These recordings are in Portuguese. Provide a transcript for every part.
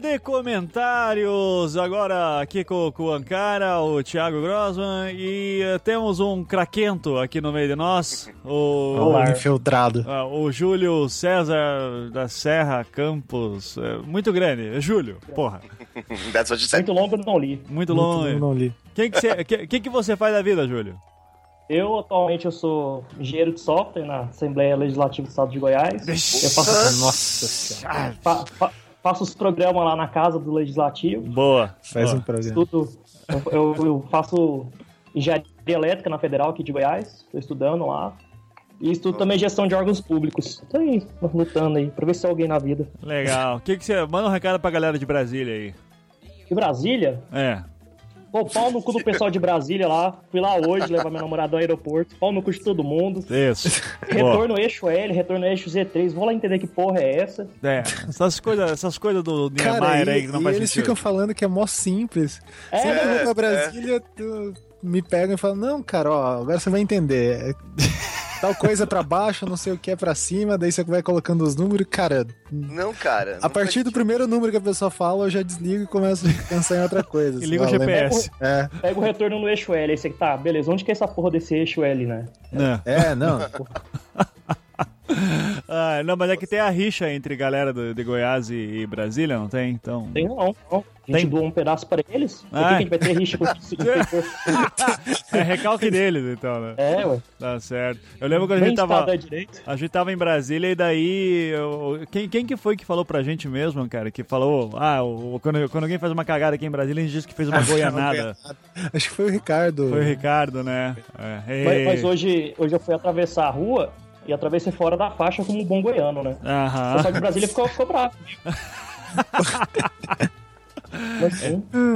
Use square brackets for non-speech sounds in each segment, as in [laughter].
De comentários, agora aqui com, com o Ankara, o Thiago Grossman, e uh, temos um craquento aqui no meio de nós, o, Olá. Infiltrado. uh, o Júlio César da Serra Campos, uh, muito grande, Júlio, porra, [laughs] That's what you said. Muito longo eu não li. muito Muito longe. não li. Quem que, você, que, que que você faz da vida, Júlio? Eu, atualmente, eu sou engenheiro de software na Assembleia Legislativa do Estado de Goiás. Eu faço, Nossa senhora. fa- fa- faço os programas lá na casa do Legislativo. Boa. Faz Boa. um programa. Estudo, eu, eu- faço engenharia elétrica na Federal aqui de Goiás. Estou estudando lá. E estudo também gestão de órgãos públicos. Tô aí, lutando aí, pra ver se tem alguém na vida. Legal. Que que você manda um recado pra galera de Brasília aí? E Brasília? É. Pô, pau no cu do pessoal de Brasília lá. Fui lá hoje levar minha namorada ao aeroporto. Pau no cu de todo mundo. Isso. [laughs] Boa. Retorno eixo L, retorno eixo Z3. Vou lá entender que porra é essa. É, essas coisas, essas coisas do Cara, Niemeyer e, aí que não e faz eles sentido. ficam falando que é mó simples. É, eu é, vou pra Brasília, tu- me pegam e falam, não, cara, ó, agora você vai entender. Tal coisa pra baixo, não sei o que é pra cima, daí você vai colocando os números. Cara, Não, cara. a não partir do primeiro número que a pessoa fala, eu já desligo e começo a pensar em outra coisa. E liga o GPS. É, Pega o retorno no eixo L. Aí você tá, beleza, onde que é essa porra desse eixo L, né? É. é, não. [laughs] Ah, não, mas é que tem a rixa entre galera do- de Goiás e, e Brasília, não tem? Então. Tem não, não. A gente Tem. doou um pedaço pra eles. Por que Ah. que a gente vai ter rixa com inspetor? [laughs] É recalque deles, então, né? É, ué. Tá certo. Eu lembro quando a gente tava. É. A gente tava em Brasília e daí. eu- quem, quem que foi que falou pra gente mesmo, cara? Que falou. Ah, o- quando, quando alguém faz uma cagada aqui em Brasília, a gente diz que fez uma [laughs] goianada. Acho que foi o Ricardo. Foi o Ricardo, né? É. Mas, mas hoje, hoje eu fui atravessar a rua e atravessei fora da faixa como um bom goiano, né? O Aham. pessoal de Brasília ficou, ficou bravo. [laughs]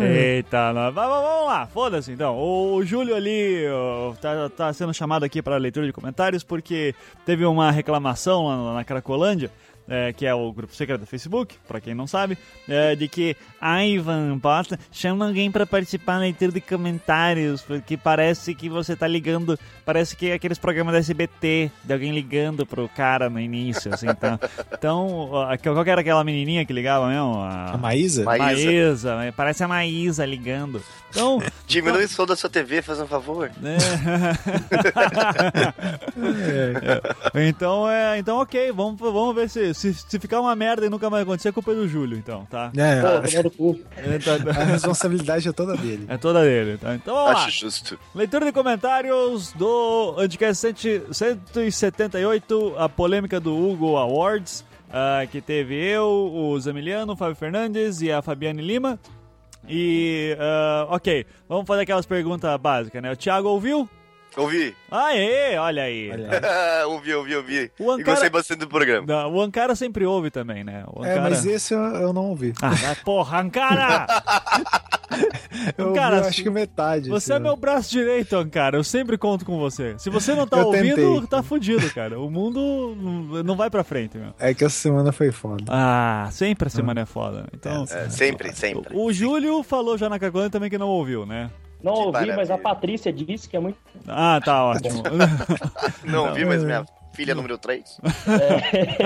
Eita, vamos lá, foda-se então. O Júlio ali ó, tá, tá sendo chamado aqui para leitura de comentários porque teve uma reclamação lá na Cracolândia. É, que é o grupo secreto do Facebook, pra quem não sabe, é, de que a Ivan Bosta chama alguém pra participar da leitura de comentários, porque parece que você tá ligando, parece que é aqueles programas da SBT, de alguém ligando pro cara no início, assim, então. Então, ó, qual que era aquela menininha que ligava mesmo? A Maísa? Maísa. Maísa, né? parece a Maísa ligando. Então, [laughs] Diminui o som da sua TV, faz um favor. né? [laughs] [laughs] É. Então, é, então ok, vamos, vamos ver se, se, se ficar uma merda e nunca mais acontecer, a culpa é do Júlio, então, tá? É, Pô, acho tomando cu. É, tá- [laughs] a responsabilidade é toda dele. é toda dele, tá? Então vamos lá. Acho justo. Leitura de comentários do Anticast 100 178, a polêmica do Hugo Awards, ah, que teve eu, o Zamiliano, o Fábio Fernandes e a Fabiane Lima. E, ah, ok, vamos fazer aquelas perguntas básicas, né? O Thiago ouviu? Ouvi. Aê, olha [laughs] aí. ouvi, ouvi, ouvi. O E Ankara- gostei bastante do programa. Não, O Ankara sempre ouve também, né? O É, mas esse eu, eu não ouvi. Ah, vai, porra, Ankara! [laughs] Eu ouvi, acho que metade. Você é assim, meu braço direito, Ankara. Eu sempre conto com você. Se você não tá Eu ouvindo, tentei. tá fudido, cara. O mundo não- não vai pra frente, meu. É que essa semana foi foda. Ah, sempre a semana é foda. né? Então, É, sempre, sempre. o Júlio falou já na Cagona também que não ouviu, né? Não ouvi, mas a Patrícia disse que é muito. Ah, tá ótimo. [laughs] Não ouvi, mas minha filha número 3. [laughs]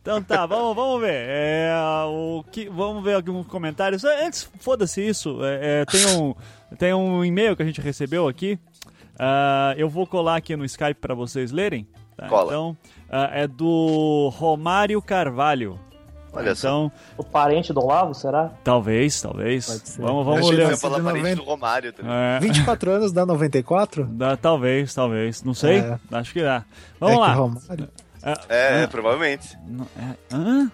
então tá, vamos, vamos ver. É, o que, vamos ver alguns comentários. É, Antes, foda-se isso. é, é, tem um, tem um e-mail que a gente recebeu aqui. Ah, eu vou colar aqui no Skype pra vocês lerem. tá? Cola. Então, ah, é do Romário Carvalho. Olha só. Então, O parente do Olavo, será? talvez, talvez. Pode ser. Vamos, vamos ler. você falar parente 90. do Romário também. É, [laughs] 24 anos dá 94? dá, talvez, talvez. Não sei. É. Acho que dá. Vamos é lá. Que Romário, É, Ah, provavelmente. não, é- hã?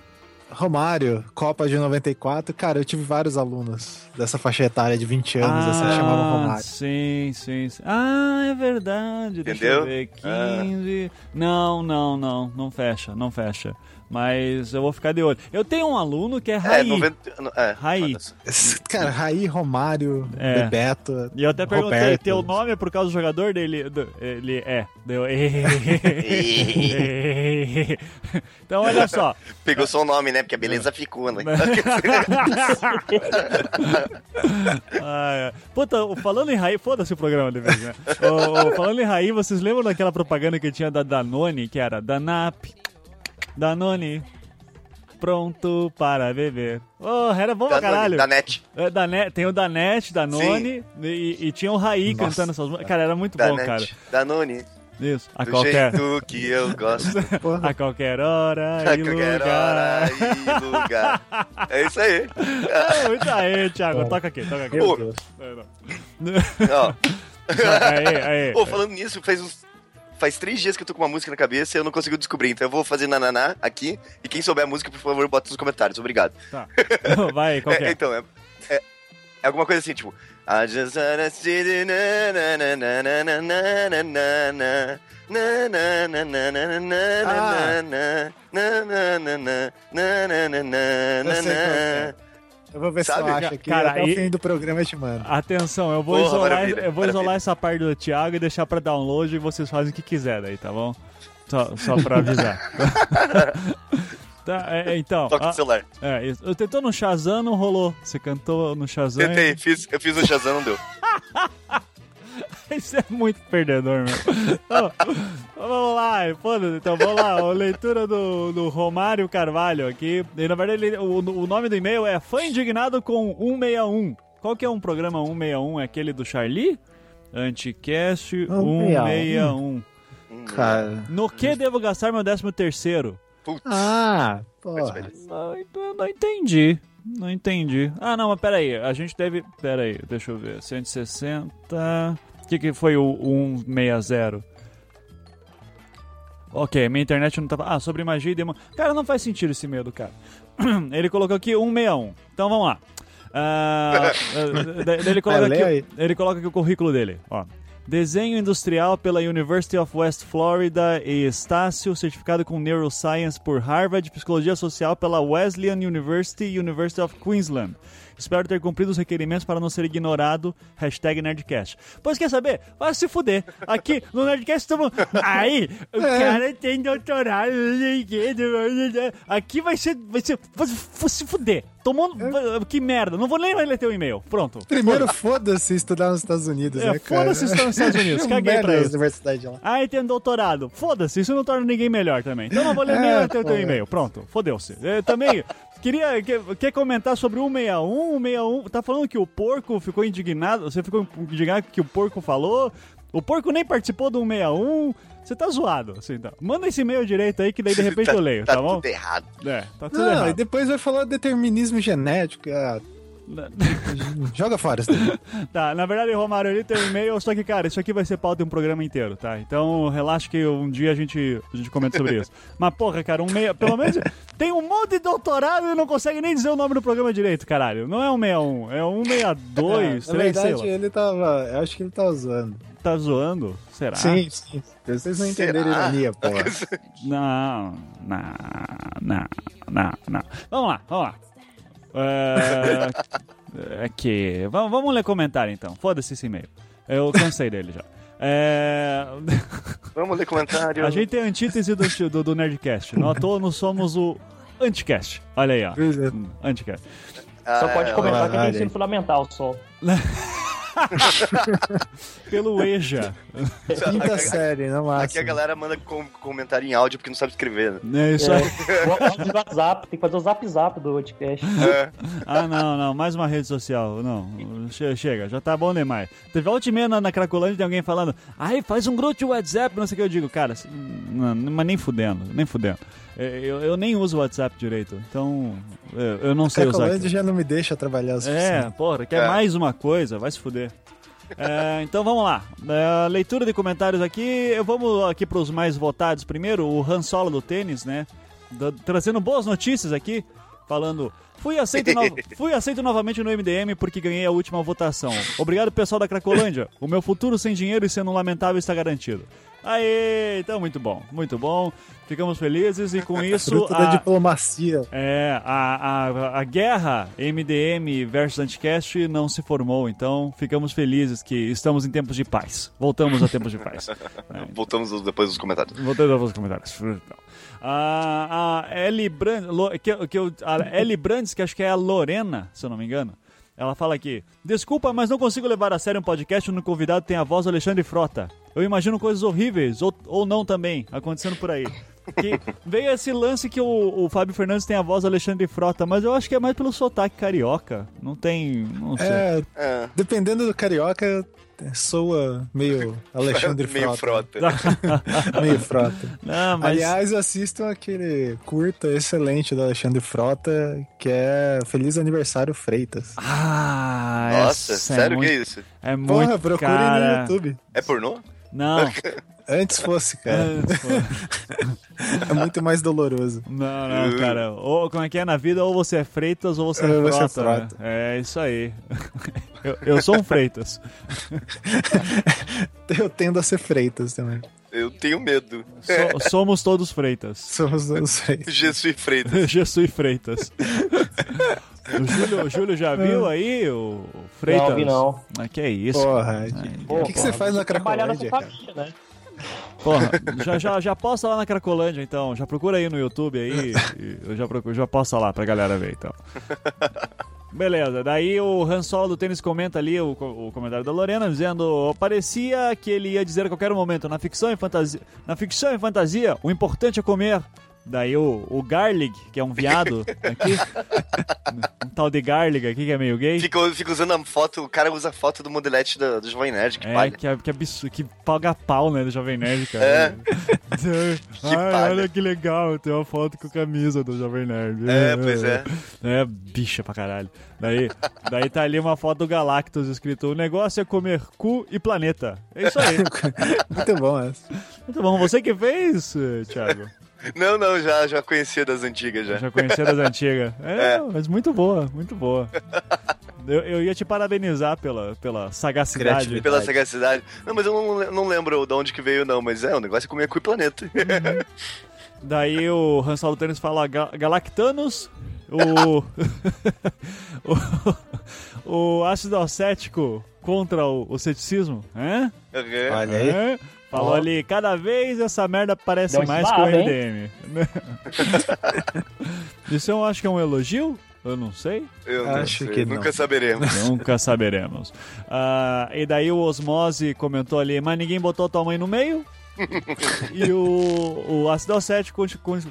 Romário, Copa de 94. Cara, eu tive vários alunos dessa faixa etária de 20 anos, assim, que chamavam Romário. Sim, sim, sim. Ah, é verdade. Deixa eu Entendeu? ver. 15. Não, não, não. Não fecha, não fecha. Mas eu vou ficar de olho. Eu tenho um aluno que é É, Raí. 90. É, Raí. foda-se. [laughs] Cara, Raí, Romário, É. Bebeto. E eu até perguntei, Roberto. teu nome é por causa do jogador dele? do- ele é. Deu. [laughs] então, olha só. Pegou só o nome, né? Porque a beleza ficou, né? [laughs] Ah, é. Puta, falando em Raí, foda-se o programa de vez, né? O- o- falando em Raí, vocês lembram daquela propaganda que tinha da Danone, que era Danap, Danone, pronto para beber. Oh, era bom pra caralho. da net. É, tem o da Net, da Noni, e, e tinha o Raí Nossa. cantando essas músicas. Cara, era muito Da bom, net. cara. Da Noni. Isso. A do qualquer, jeito que eu gosto. Porra. [laughs] a qualquer hora A e qualquer lugar. hora e lugar. É isso aí. É, muito aí, Thiago. Toca aqui, toca aqui. Pô. É, não. Ó, Aí, aí. Pô, falando nisso, faz uns. Faz três dias que eu tô com uma música na cabeça e eu não consigo descobrir. Então eu vou fazer nananá aqui. E quem souber a música, por favor, bota nos comentários. Obrigado. Tá. Vai, qual É, é? então, é, é, é alguma coisa assim, tipo. I just wanna see the na na na na na na na na na. Na, na, na, na, na, na, Ah. na, na, na, na, na, na, na, na, na, na, Eu sei qual é. na. Eu vou ver se Sabe? eu acho aqui. Cara, até e- o fim do programa eu te mando. Atenção, eu vou, Porra, isolar, maravilha, eu vou maravilha. isolar essa parte do Thiago e deixar pra download e vocês fazem o que quiser daí, tá bom? Só, só pra avisar. [laughs] Tá, é, então, Toca a- no celular. é, eu tentou no Shazam, não rolou. Você cantou no Shazam. Tentei, fiz, eu fiz o Shazam, não deu. [laughs] [laughs] Isso é muito perdedor, meu. Vamos lá, foda-se. Então, vamos lá. A leitura do, do Romário Carvalho aqui. E, na verdade, ele- o, o nome do e-mail é Fã Indignado com 161. Qual que é um programa 161? É aquele do Charlie? Anticast 161. Cara. No que devo gastar meu décimo terceiro? Putz. Ah, porra. Não, não entendi. Não entendi. Ah, não, mas peraí. A gente deve. Peraí, deixa eu ver. 160. O que, que foi o 160? Ok, minha internet não tava. Ah, sobre magia e demônio. Cara, não faz sentido esse medo, cara. [clears throat] Ele colocou aqui 161. Então vamos lá. [laughs] Daí ele, coloca aqui, ele coloca aqui o currículo dele. Ó. Desenho industrial pela University of West Florida e Estácio, certificado com Neuroscience por Harvard, Psicologia Social pela Wesleyan University e University of Queensland. Espero ter cumprido os requerimentos para não ser ignorado. Hashtag Nerdcast. Pois quer saber? Vai se fuder. Aqui no Nerdcast estamos. Aí, o É. cara tem doutorado. Aqui vai ser. Vai ser. Vai se fuder. Tomou. Que merda. Não vou nem ler teu e-mail. Pronto. Primeiro, foda-se estudar nos Estados Unidos, É, né, foda-se estudar nos Estados Unidos, [laughs] Um caguei pra isso. universidade lá. Aí tem doutorado. Foda-se, isso não torna ninguém melhor também. Então não vou ler É, nem teu, teu é. e-mail. Pronto, fodeu-se. Eu também queria quer, quer comentar sobre o 161. O 161 tá falando que o porco ficou indignado. Você ficou indignado que o porco falou. O porco nem participou do 161. Você tá zoado, assim, tá. Manda esse e-mail direito aí que daí de [laughs] repente eu leio, tá, tá bom? tudo errado. É, tá tudo Não, e errado. depois vai falar determinismo genético. Ah, joga fora isso daí. [laughs] Tá, na verdade, Romário, ele tem um e-mail, só que, cara, isso aqui vai ser pauta de um programa inteiro, tá? Então, relaxa que um dia a gente, a gente comenta sobre isso. Mas, porra, cara, um meia... Pelo menos tem um monte de doutorado e não consegue nem dizer o nome do programa direito, caralho. Não é 161, é 162, Na 3, sei verdade, lá. ele tava. Eu acho que ele tava zoando. Tá zoando? Será? Sim, sim. Vocês não entenderam Será? ironia, porra. Não, [laughs] não, não, não, não. Vamos lá, vamos lá. É, aqui, vamos, vamos ler comentário então. Foda-se esse e-mail. Eu cansei dele já. É, [laughs] Vamos ler comentário. a gente é a antítese do, do, do Nerdcast. Não à toa nós somos o Anticast. Olha aí, ó. É. Anticast. Ah, Só pode é, comentar que tem ensino fundamental só. [laughs] [laughs] Pelo EJA. Quinta Aqui- série, no máximo. Aqui a galera manda com- comentário em áudio porque não sabe escrever. Né? É isso aí. Do WhatsApp, tem que fazer o zap zap do podcast. É. Ah, não, não, mais uma rede social. Não, che- chega, já tá bom demais. Teve volta e meia na, na Cracolândia tem alguém falando, ai, faz um grupo de WhatsApp, não sei o que. Eu digo, cara, não, mas nem fudendo, nem fudendo. É, Eu, eu nem uso o WhatsApp direito, então eu, eu não sei usar. Cracolândia aquilo. já não me deixa trabalhar o É, porra, quer É. mais uma coisa, vai se fuder. É, então vamos lá. É, leitura de comentários aqui. Eu vamos aqui para os mais votados primeiro. O Han Solo do tênis, né? Da- trazendo boas notícias aqui. Falando. Fui aceito, no- [laughs] fui aceito novamente no MDM porque ganhei a última votação. Obrigado, pessoal da Cracolândia. O meu futuro sem dinheiro e sendo lamentável está garantido. Aê, então muito bom, muito bom. Ficamos felizes e com [laughs] isso. Fruto da a- diplomacia. é, a, a, a guerra MDM versus Anticast não se formou, então ficamos felizes que estamos em tempos de paz. Voltamos a tempos de paz. [laughs] É, Voltamos depois dos comentários. Voltando aos comentários. A, a Ellie Brandes, que, que a Ellie Brandes, que acho que é a Lorena, se eu não me engano, ela fala aqui: Desculpa, mas não consigo levar a sério um podcast onde o convidado tem a voz do Alexandre Frota. Eu imagino coisas horríveis, ou, ou não também, acontecendo por aí. Que [laughs] veio esse lance que o, o Fábio Fernandes tem a voz do Alexandre Frota, mas eu acho que é mais pelo sotaque carioca. Não tem. Não sei. É, É, dependendo do carioca, soa meio [laughs] Alexandre meio Frota. frota. [laughs] meio frota. Não, mas. Aliás, assistam aquele curta excelente do Alexandre Frota, que é Feliz Aniversário Freitas. Ah, Nossa, essa sério é que é muito, isso? é muito Porra, procurem cara. no YouTube. É pornô? Não. [laughs] Antes fosse, cara. É, [laughs] É muito mais doloroso. Não, não, cara. Ou como é que é na vida? Ou você é Freitas ou você é você é Frota. né? Frota. É isso aí. Eu, eu sou um Freitas. [laughs] Eu tendo a ser Freitas também. Eu tenho medo. So- somos todos Freitas. Somos os Freitas. Jesus Freitas. Jesus Freitas. O Júlio, o Júlio já viu aí o Freitas? Não, vi não. Ah, que é isso? Porra, Pô, o que, que você faz na Cracolândia, nessa cara? família, né? Porra, já, já, já posta lá na Cracolândia, então. Já procura aí no YouTube aí. eu já, procuro, já posta lá pra galera ver, então. Beleza, daí o Han Solo do tênis comenta ali o, o comentário da Lorena, dizendo parecia que ele ia dizer a qualquer momento, na ficção e fantasia, na ficção e fantasia, o importante é comer. Daí o, o Garlig, que é um viado aqui, [laughs] um tal de Garlig aqui que é meio gay. Fica, fica usando a foto, o cara usa a foto do modelete do, do Jovem Nerd, que É, palha. que, é- que absurdo, que paga pau, né, do Jovem Nerd, cara. É. [laughs] Ai, palha. olha que legal, tem uma foto com a camisa do Jovem Nerd. É, pois é. É, bicha pra caralho. Daí, daí tá ali uma foto do Galactus escrito: o negócio é comer cu e planeta. É isso aí. [laughs] Muito bom essa. Muito bom. Você que fez, Thiago? Não, não, já, já conhecia das antigas já. Já conhecia das antigas. [laughs] É, É. mas muito boa, muito boa. Eu, eu ia te parabenizar pela, pela sagacidade. Pela sagacidade. Não, mas eu não, não lembro de onde que veio, não. Mas é, o negócio é comer cu e planeta. Daí o Han Solo Tênis fala Ga- Galactanos, [laughs] o, o, o ácido acético contra o, o ceticismo, hã? Uhum. Olha aí. Hã? Falou Ó. ali, cada vez essa merda parece Deu mais com o? RDM. [laughs] Isso eu acho que é um elogio? Eu não sei. Eu não Acho sei, que não. Nunca saberemos. Nunca saberemos. Ah, e daí o Osmose comentou ali, mas ninguém botou tua mãe no meio. [laughs] e o, o ácido acético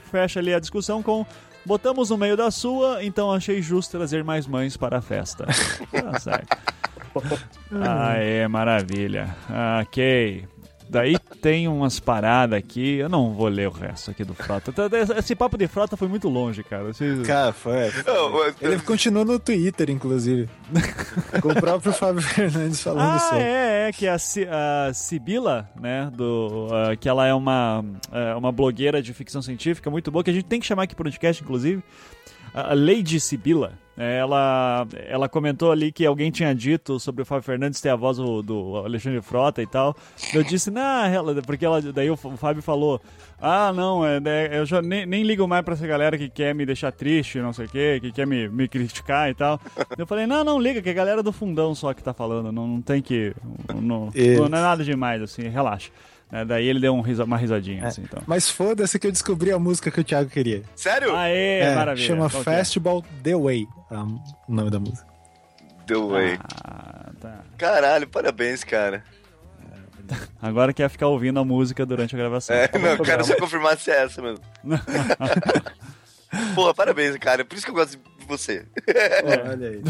fecha ali a discussão com botamos no meio da sua, então achei justo trazer mais mães para a festa. [laughs] tá certo. Aê, maravilha. Ok. Daí tem umas paradas aqui, eu não vou ler o resto aqui do Frota. Esse papo de Frota foi muito longe, cara. Vocês- Cara, foi. Mas- Ele continua no Twitter, inclusive. [laughs] Com o próprio Fábio Fernandes falando Ah, sobre. é, é, que a, Ci- a Sibila, né, do, ah, que ela é uma, é, uma blogueira de ficção científica muito boa, que a gente tem que chamar aqui pro podcast, inclusive, a Lady Sibila, é, ela, ela comentou ali que alguém tinha dito sobre o Fábio Fernandes ter a voz do, do Alexandre Frota e tal. Eu disse, não, ela, porque ela, daí o Fábio falou, ah, não, é, é, eu já nem, nem ligo mais pra essa galera que quer me deixar triste, não sei o quê, que quer me, me criticar e tal. Eu falei, não, não liga, que é a galera do fundão só que tá falando, não, não tem que. Não, Isso. não é nada demais, assim, relaxa. É, daí ele deu um risa, uma risadinha, É. assim, então. Mas foda-se que eu descobri a música que o Thiago queria. Sério? Aê, É, maravilha. chama Qual é? Festival The Way, é o nome da música. Deu way. Ah, tá. Caralho, parabéns, cara. [laughs] Agora quer ficar ouvindo a música durante a gravação. É, não, eu quero só confirmar se é essa mesmo. [laughs] Porra, parabéns, cara. Por isso que eu gosto de você. Olha aí.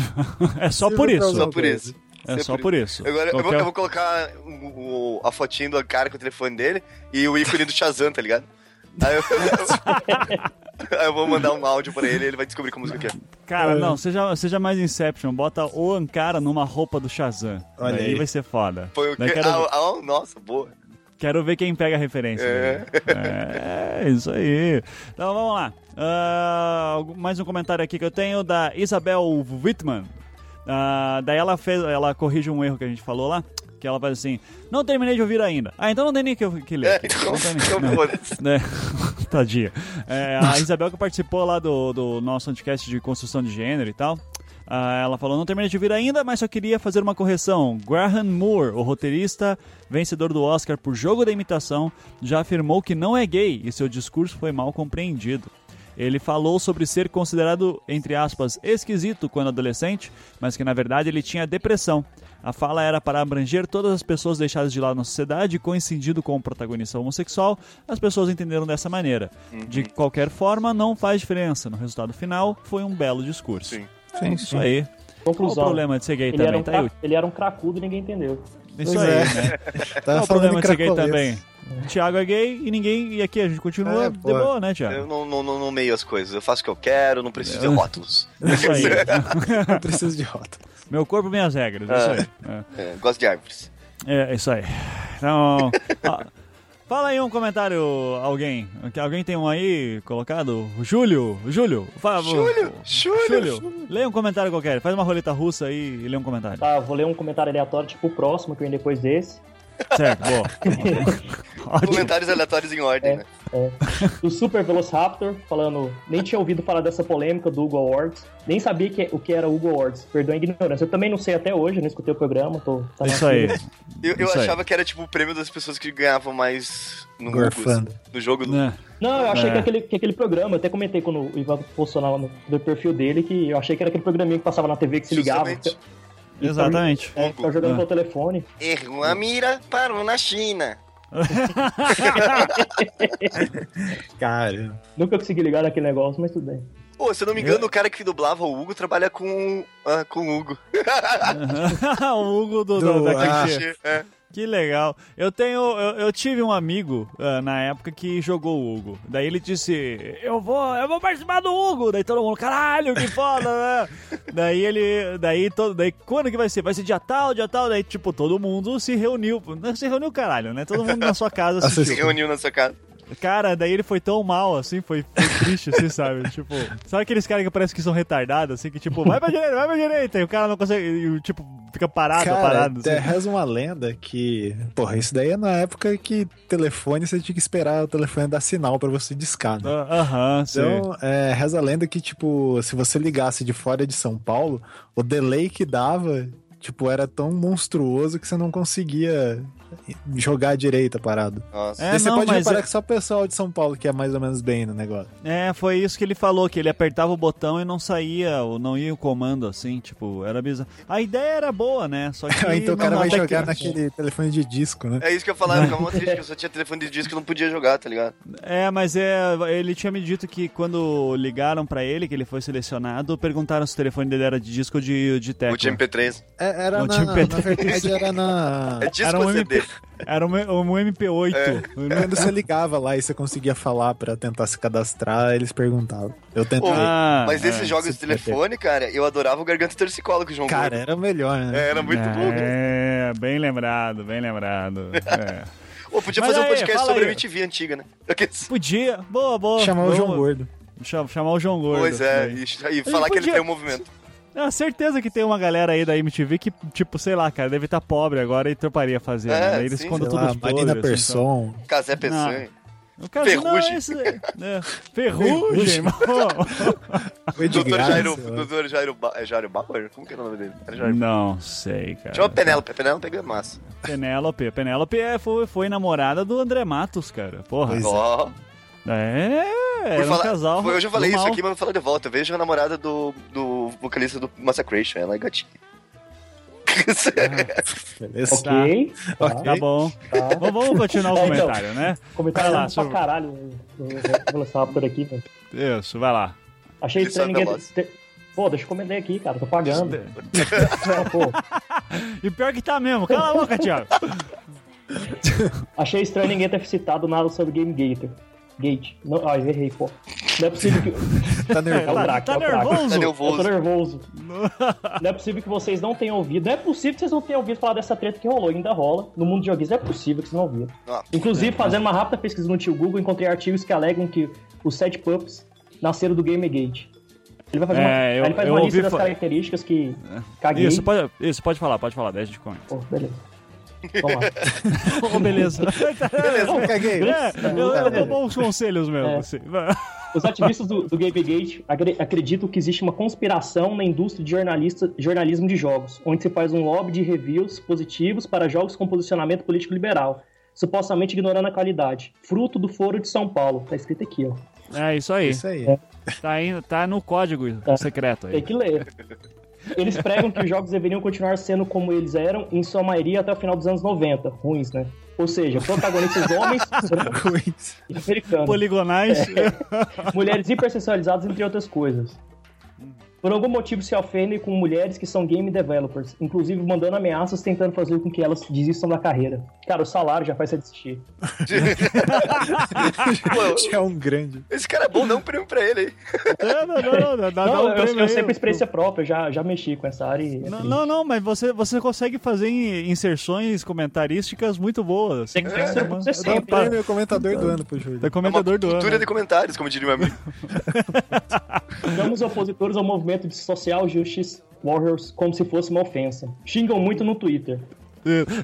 [laughs] É só por isso. Só por isso. É só por isso. Agora, eu vou, Qualquer- eu vou colocar o, o- a fotinho do cara com o telefone dele e o ícone do Shazam, tá ligado? Aí eu, [laughs] aí eu vou mandar um áudio pra ele e ele vai descobrir que música que é. Cara, não, seja, seja mais Inception. Bota o Ankara numa roupa do Shazam. Olha aí. vai ser foda. Foi o que. quero, Ah, ah, nossa, boa. quero ver quem pega a referência. É. É, isso aí. Então vamos lá. Algum- mais um comentário aqui que eu tenho da Isabel Wittmann. Ah, daí ela fez, ela corrige um erro que a gente falou lá. Que ela faz assim, não terminei de ouvir ainda. Ah, então não tem nem que, eu- que ler. É, então, nem- [laughs] então foda-se. [laughs] né? [laughs] Tadinha. É, a Isabel que participou lá do, do nosso podcast de construção de gênero e tal. ah, ela falou: Não terminei de vir ainda, mas só queria fazer uma correção. Graham Moore, o roteirista vencedor do Oscar por Jogo da Imitação, já afirmou que não é gay e seu discurso foi mal compreendido. Ele falou sobre ser considerado, entre aspas, esquisito quando adolescente, mas que na verdade ele tinha depressão. A fala era para abranger todas as pessoas deixadas de lado na sociedade e coincidindo com o protagonista homossexual, as pessoas entenderam dessa maneira. De qualquer forma, não faz diferença. No resultado final, foi um belo discurso. Sim. Sim, Isso aí. Qual o Conclusão. problema de ser gay Ele era, também? um Tá aí. cra... ele era um cracudo e ninguém entendeu. Isso Pois aí, é. né? [laughs] Tava Qual o problema em de ser gay também? O Thiago é gay e ninguém. E aqui a gente continua É, de pô. boa, né, Eu Thiago? não, não, não nomeio as coisas, eu faço o que eu quero, não preciso de rótulos. [laughs] Isso aí. [laughs] [laughs] Não preciso de rota. Meu corpo, minhas regras. Isso aí. É. É, gosto de árvores. É, isso aí. Então. ó, fala aí um comentário, alguém. Alguém tem um aí colocado? Júlio? Júlio? Fala, Júlio, Júlio, Júlio, leia um comentário qualquer. Faz uma roleta russa aí e lê um comentário. Tá, vou ler um comentário aleatório, tipo o próximo, que vem depois desse. Certo, boa. [laughs] Comentários aleatórios em ordem, né? É. Do Super Velociraptor, falando, nem tinha ouvido falar dessa polêmica do Hugo Awards, nem sabia que, o que era o Hugo Awards, perdoa a ignorância. Eu também não sei até hoje, não escutei o programa, tô... Tá Isso aí. Eu, eu Isso aí. achava que era tipo o prêmio das pessoas que ganhavam mais no, Gorfando. no jogo do. Né? Não, eu achei É. que, aquele, que aquele programa, eu até comentei quando o Ivan postou no, perfil dele, que eu achei que era aquele programinha que passava na TV que se ligava. Justamente. Exatamente. É, ficava jogando Ah. pelo telefone. Errou a mira, parou na China. [laughs] Cara, Nunca consegui ligar naquele negócio, mas tudo bem. Pô, se eu não me engano, o cara que dublava o Hugo trabalha com, ah, com o Hugo. [laughs] [laughs] o Hugo do, Do- ah. clichê. É. Que legal. Eu tenho. Eu, eu tive um amigo ah, na época que jogou o Hugo. Daí ele disse: Eu vou, eu vou participar do Hugo. Daí todo mundo, caralho, que foda, né? [laughs] daí ele. Daí, todo, daí quando que vai ser? Vai ser dia tal, dia tal. Daí, tipo, todo mundo se reuniu. Não se reuniu, caralho, né? Todo mundo na sua casa [laughs] Se assistiu. reuniu na sua casa. Cara, daí ele foi tão mal, assim, foi, foi triste, assim, sabe? [laughs] Tipo, sabe aqueles caras que parece que são retardados, assim, que tipo, vai pra direita, vai pra direita, e o cara não consegue, e, tipo, fica parado, cara, parado. Assim. reza uma lenda que. Porra, isso daí é na época que telefone você tinha que esperar o telefone dar sinal pra você discar, né? Ah, Aham, sim. Então, é, reza a lenda que, tipo, se você ligasse de fora de São Paulo, o delay que dava, tipo, era tão monstruoso que você não conseguia jogar direito a parada. Nossa. É, Daí você não, pode mas reparar é- que só o pessoal de São Paulo que é mais ou menos bem no negócio. É, foi isso que ele falou, que ele apertava o botão e não saía, ou não ia o comando, assim, tipo, era bizarro. A ideia era boa, né? Só [laughs] que. então o não cara vai jogar naquele telefone de disco, né? É isso que eu falava, ficava [laughs] triste que eu só tinha telefone de disco e não podia jogar, tá ligado? É, mas é, ele tinha me dito que quando ligaram pra ele, que ele foi selecionado, perguntaram se o telefone dele era de disco ou de, de tecla. O de MP3. É, era Não na, tinha na PT. verdade, era na. [laughs] É disco Era um ou CD? Era um, um MP8. Quando você ligava lá e você conseguia falar pra tentar se cadastrar, eles perguntavam. Eu tentei. Ô, Ah, Mas é, esses jogos de telefone, cara, eu adorava o Garganta Torcicolo com o João Cara, Gordo. era o melhor, né? É, era muito bom. cara. É, bem lembrado, bem lembrado. [laughs] É. Ô, podia Mas fazer um aí, podcast fala sobre aí. a MTV antiga, né? Podia, boa, boa. Chamar o Vamos- João Gordo. Cham- Chamar o João Gordo. Pois é, Daí. e, e falar que ele podia- tem um movimento. Ah, certeza que tem uma galera aí da MTV que, tipo, sei lá, cara, deve estar pobre agora e toparia fazer. É, né? Eles sim, Sei tudo lá, os Marina podres, assim, Persson. Casé Peçanha. O cara Ferrugem. Não, esse, é, ferrugem, mano. [laughs] Doutor Jairo, doutor Jairo, é Jairo Bauer? Como que era o nome dele? Jairo Não sei, cara. Chama Penélope, Penélope é massa. Penélope. Penélope é, foi, foi namorada do André Matos, cara. Porra. Pois Ó, É, por era um casal. foi- hoje eu falei isso aqui, mas vou falar de volta. Eu vejo a namorada do, do vocalista do Massacration, ela é gatinha. Beleza. Ok. Tá. Ok. Tá bom. tá. Vamos, vamos continuar o É, então. comentário, né? Comentário Vai lá, pra caralho no Velociraptor aqui, velho. Isso, vai lá. Achei estranho sabe ninguém... ter- Pô, deixa eu comentar aqui, cara, tô pagando. Não, [laughs] pô. [laughs] E pior que tá mesmo. Cala a boca, Thiago. Achei estranho ninguém ter citado nada sobre Game Gator. Gate. Não, ah, eu errei, pô. Não é possível que. [laughs] Tá É o nervoso. Draco, tá é o Draco. nervoso? Tá Eu tô nervoso. nervoso. [laughs] Não é possível que vocês não tenham ouvido. Não é possível que vocês não tenham ouvido falar dessa treta que rolou. Ainda rola no mundo de joguinhos. Não é possível que vocês não ouviram. Ah, Inclusive, fazendo uma rápida pesquisa no tio Google, encontrei artigos que alegam que os sete pups nasceram do Gamergate. Ele vai fazer uma, É, eu- aí ele faz eu uma ouvi lista das fa- características que caguei. Isso, pode, isso, pode falar, pode falar. 10 de conta. Pô, beleza. Vamos lá. [laughs] Ô, beleza. Não, caguei. É, eu, eu dou bons conselhos mesmo. É. assim. Os ativistas do, do Gamergate acre- acreditam que existe uma conspiração na indústria de jornalista, jornalismo de jogos, onde se faz um lobby de reviews positivos para jogos com posicionamento político liberal, supostamente ignorando a qualidade. Fruto do Foro de São Paulo. Tá escrito aqui, ó. É isso aí. Isso aí. É. Tá, indo, tá no código Tá. secreto Tem aí. que ler. Eles pregam que os jogos deveriam continuar sendo como eles eram, em sua maioria até o final dos anos 90. Ruins, né? Ou seja, protagonistas homens, brancos [laughs] Ruins. americanos. Poligonais. mulheres hipersexualizadas, entre outras coisas. Por algum motivo se ofendem com mulheres que são game developers, inclusive mandando ameaças tentando fazer com que elas desistam da carreira. Cara, o salário já faz você desistir. [laughs] Pô, é um grande. esse cara é bom, dá um prêmio pra ele aí. É, não, não, não, dá- dá não, um eu, prêmio eu eu- experiência própria, já, já mexi com essa área e... é Não, não, não, mas você, você consegue fazer in- inserções comentarísticas muito boas. Tem que ser- É, você é, sempre. tá- Prêmio comentador do ano pro Júlio. tá comentador do Cultura ano. de comentários, como diria meu amigo. Xingamos opositores ao movimento de Social Justice Warriors como se fosse uma ofensa. Xingam muito no Twitter.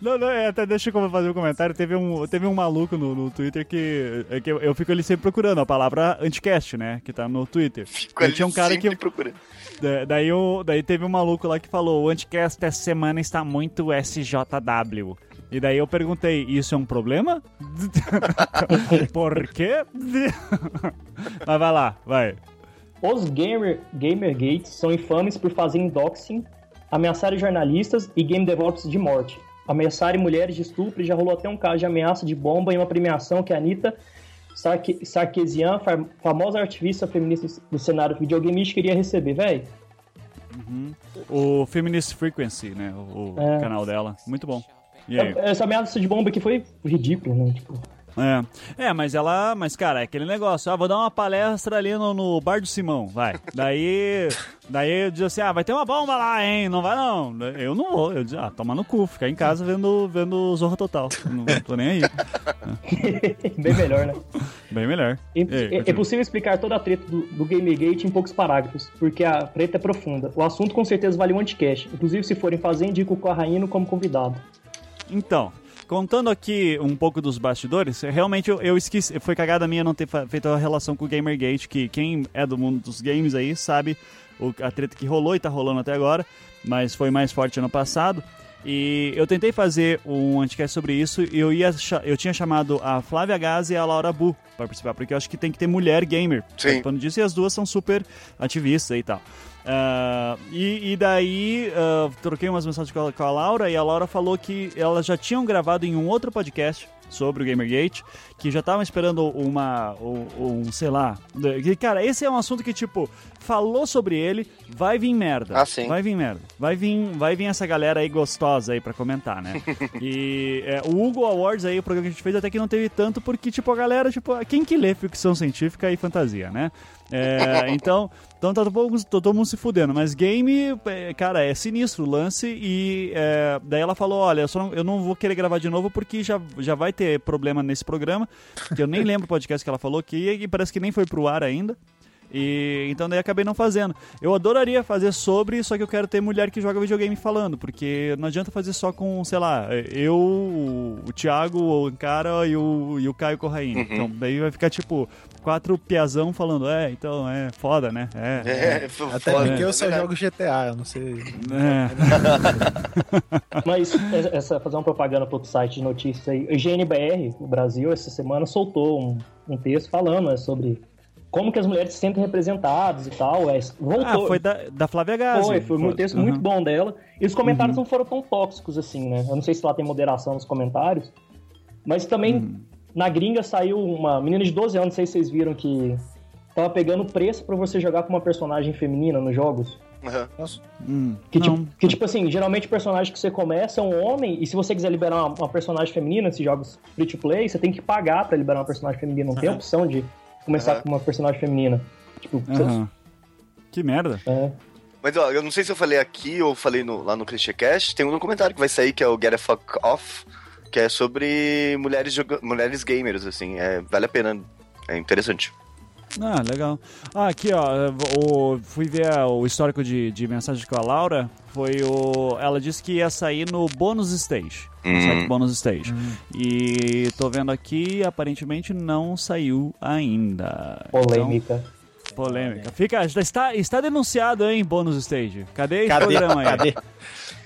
Não, não, é, até deixa eu fazer um comentário. Teve um, teve um maluco no, no Twitter que, é que eu, eu fico ali sempre procurando a palavra anticast, né? Que tá no Twitter. Fico ali tinha um cara sempre que. procurando. da- Daí, o, daí teve um maluco lá que falou: o anticast essa semana está muito SJW. E daí eu perguntei: isso é um problema? [laughs] Por quê? [laughs] Mas vai lá, vai. Os gamer, Gamergates são infames por fazerem doxing, ameaçarem jornalistas e game developers de morte. Ameaçarem mulheres de estupro e já rolou até um caso de ameaça de bomba em uma premiação que a Anitta Sarke- Sarkeesian, fam- famosa ativista feminista do cenário videogameístico, queria receber, velho. O Feminist Frequency, né? O, É. canal dela. Muito bom. Aí? Essa ameaça de bomba aqui foi ridícula, né? Tipo, É. é, mas ela. Mas, cara, é aquele negócio. Ah, vou dar uma palestra ali no, no Bar do Simão, vai. Daí. Daí eu diz assim: ah, vai ter uma bomba lá, hein? Não vai não. Eu não vou. Eu diz, ah, toma no cu, ficar em casa vendo, vendo Zorro Total. Não tô nem aí. [laughs] bem melhor, né? Bem melhor. É, é- possível explicar toda a treta do, do Gamergate em poucos parágrafos, porque a treta é profunda. O assunto com certeza vale um anticast. Inclusive, se forem fazer, indico o Corraino como convidado. Então, contando aqui um pouco dos bastidores, realmente eu, eu esqueci, foi cagada minha não ter feito a relação com o Gamergate, que quem é do mundo dos games aí sabe o- a treta que rolou e tá rolando até agora, mas foi mais forte ano passado. E eu tentei fazer um anticast sobre isso e eu, ia eu tinha chamado a Flávia Gazi e a Laura Bu para participar, porque eu acho que tem que ter mulher gamer Sim. participando disso e as duas são super ativistas e tal. Ah, e, e daí ah, troquei umas mensagens com a, com a Laura e a Laura falou que elas já tinham gravado em um outro podcast sobre o Gamergate, que já estavam esperando uma, um, um, sei lá, que, cara, esse é um assunto que tipo falou sobre ele, vai vir merda, Ah, sim. vai vir merda, vai vir, vai vir essa galera aí gostosa aí pra comentar, né? [laughs] e é, o Hugo Awards aí, o programa que a gente fez até que não teve tanto porque tipo a galera tipo quem que lê ficção científica e fantasia, né? É, [laughs] então, então tá todo mundo, todo mundo se fudendo. Mas game, é, cara, é sinistro o lance. E é, daí ela falou: Olha, eu, não, eu não vou querer gravar de novo porque já, já vai ter problema nesse programa. Que eu nem lembro o podcast que ela falou que e parece que nem foi pro ar ainda. E então daí acabei não fazendo. Eu adoraria fazer sobre, só que eu quero ter mulher que joga videogame falando, porque não adianta fazer só com, sei lá, eu, o, Thiago, o Cara e o, e o Caio Corraine. Então daí vai ficar tipo quatro piazão falando, é, então é foda, né? É. É, foi Até foda, porque é eu só verdade. jogo GTA, eu não sei. é. [laughs] Mas essa, fazer uma propaganda para outro site de notícias aí. O GNBR, no Brasil, essa semana soltou um, um texto falando né, sobre como que as mulheres se sentem representadas e tal. É, voltou. Ah, foi da, da Flávia Gazi. Foi, foi um texto Uhum. muito bom dela. E os comentários não foram tão tóxicos assim, né? Eu não sei se lá tem moderação nos comentários. Mas também, Uhum. Na gringa saiu uma menina de 12 anos, não sei se vocês viram que tava pegando preço pra você jogar com uma personagem feminina nos jogos. Aham. Hum, Que, tipo, que tipo assim, geralmente o personagem que você começa é um homem, e se você quiser liberar uma, uma personagem feminina nesses jogos free to play, você tem que pagar pra liberar uma personagem feminina. Não tem opção de começar Aham. com uma personagem feminina. Tipo, você-. Que merda. é. Mas ó, eu não sei se eu falei aqui ou falei no- lá no ClichêCast, tem um documentário que vai sair que é o Get a Fuck Off, que é sobre mulheres, mulheres gamers, assim. É, vale a pena. É interessante. Ah, legal. Ah, aqui, ó, o, fui ver o histórico de, de mensagem com a Laura. Foi o. Ela disse que ia sair no Bônus Stage. No Hum. site Bônus Stage. E tô vendo aqui, aparentemente não saiu ainda. polêmica. Então, polêmica. Fica, está, está denunciado, hein, Bônus Stage. Cadê esse Cadê? programa aí? Cadê? [laughs]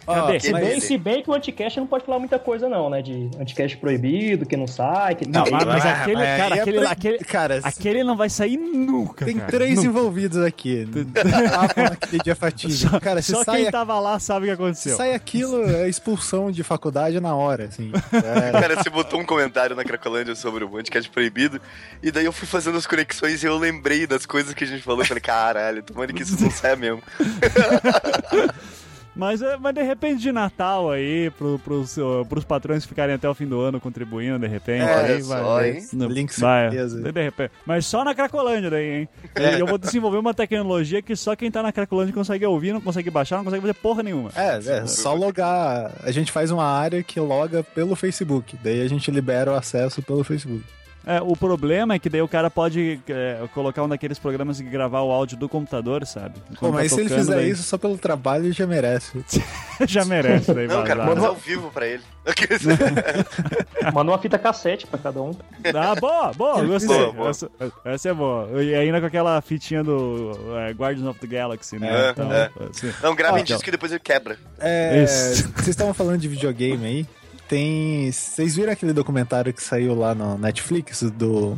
Cadê? Se Mas- bem, se bem que o anticast não pode falar muita coisa, não, né? De anticast proibido, que não sai, que Não, mas, mas Ah, aquele, mas cara, é aquele, pra- aquele, Cara, aquele não vai sair nunca. tem cara. três Nunca. envolvidos aqui. Estavam naquele dia fatídico. Só, Cara, se só sai, quem tava lá sabe o que se aconteceu. sai aquilo, é expulsão de faculdade na hora, assim. É, [laughs] Cara, você botou um comentário na Cracolândia sobre o podcast proibido, e daí eu fui fazendo as conexões e eu lembrei das coisas que a gente falou. Eu falei, caralho, tomando que isso não saia mesmo. [laughs] Mas, é, mas de repente de Natal aí, pro, pros, pros patrões ficarem até o fim do ano contribuindo, de repente. É, aí só, vai, hein? Não, Link vai, de repente. Mas só na Cracolândia daí, hein? É. Eu vou desenvolver uma tecnologia que só quem tá na Cracolândia consegue ouvir, não consegue baixar, não consegue fazer porra nenhuma. É, é, só logar. A gente faz uma área que loga pelo Facebook. Daí a gente libera o acesso pelo Facebook. É, o problema é que daí o cara pode é, colocar um daqueles programas e gravar o áudio do computador, sabe? Pô, Enquanto mas tá se ele fizer daí isso só pelo trabalho, ele já merece. [laughs] já merece daí Não, cara, manda ao vivo pra ele. [laughs] Manda uma fita cassete pra cada um. Ah, boa, boa, gostei. Boa, boa. Essa, essa é boa. E ainda com aquela fitinha do é, Guardians of the Galaxy, né? É, Então, é. assim. Não, grava Ah, em disco e depois ele quebra. É, Isso. vocês estavam falando de videogame aí. Tem. Vocês viram aquele documentário que saiu lá no Netflix do.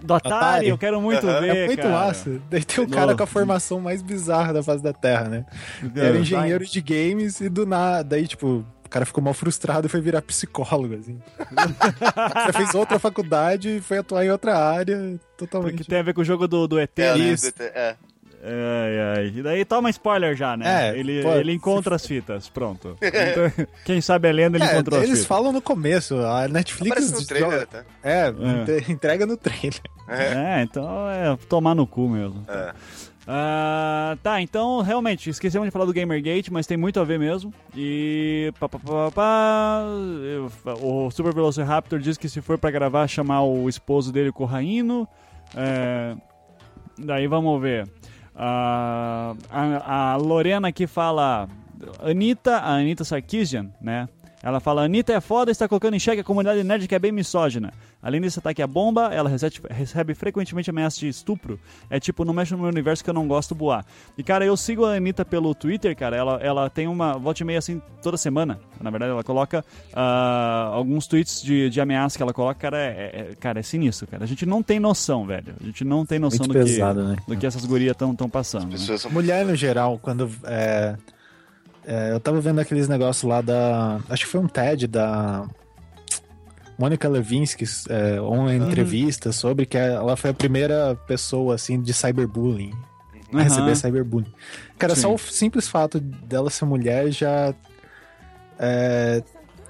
Do Atari, Atari. eu quero muito Aham. ver, É muito cara. massa. Daí tem o Nossa. cara com a formação mais bizarra da face da Terra, né? Ele era engenheiro de games e do nada. Daí, tipo, o cara ficou mal frustrado e foi virar psicólogo, assim. [laughs] Já fez outra faculdade e foi atuar em outra área totalmente. Porque tem a ver com o jogo do, do ET, É, né? Isso. é. Ai, ai. E daí toma spoiler já, né? É, ele, pô, ele encontra as fitas, pronto. [laughs] Então, quem sabe a lenda, ele É, encontrou as eles fitas. falam no começo, a Netflix no trailer, tá? É, entre- [laughs] entrega no trailer. É, então é tomar no cu mesmo. É. Ah, tá, então realmente, esquecemos de falar do Gamergate, mas tem muito a ver mesmo. E. Pá, pá, pá, pá, eu- o Super Velociraptor diz que se for pra gravar, chamar o esposo dele, o Corraino. É, daí vamos ver. A, a Lorena aqui fala. Anitta, a Anitta Sarkeesian, né? Ela fala, Anitta é foda e está colocando em xeque a comunidade nerd que é bem misógina. Além desse ataque à bomba, ela recebe, recebe frequentemente ameaças de estupro. É tipo, não mexe no meu universo que eu não gosto boar. E cara, eu sigo a Anitta pelo Twitter, cara. Ela, ela tem uma volta e meia assim toda semana. Na verdade, ela coloca ah, alguns tweets de, de ameaça que ela coloca, cara, é, é- cara, é sinistro, cara. A gente não tem noção, velho. A gente não tem noção Muito do, pesado, que, né? do que essas gurias estão passando. né? São... Mulher no geral, quando. é, é, eu tava vendo aqueles negócios lá da. Acho que foi um TED da. Mônica Levinsky, é, uma entrevista sobre que ela foi a primeira pessoa, assim, de cyberbullying. A Aham. receber cyberbullying. Cara, Sim. só o simples fato dela ser mulher já. É,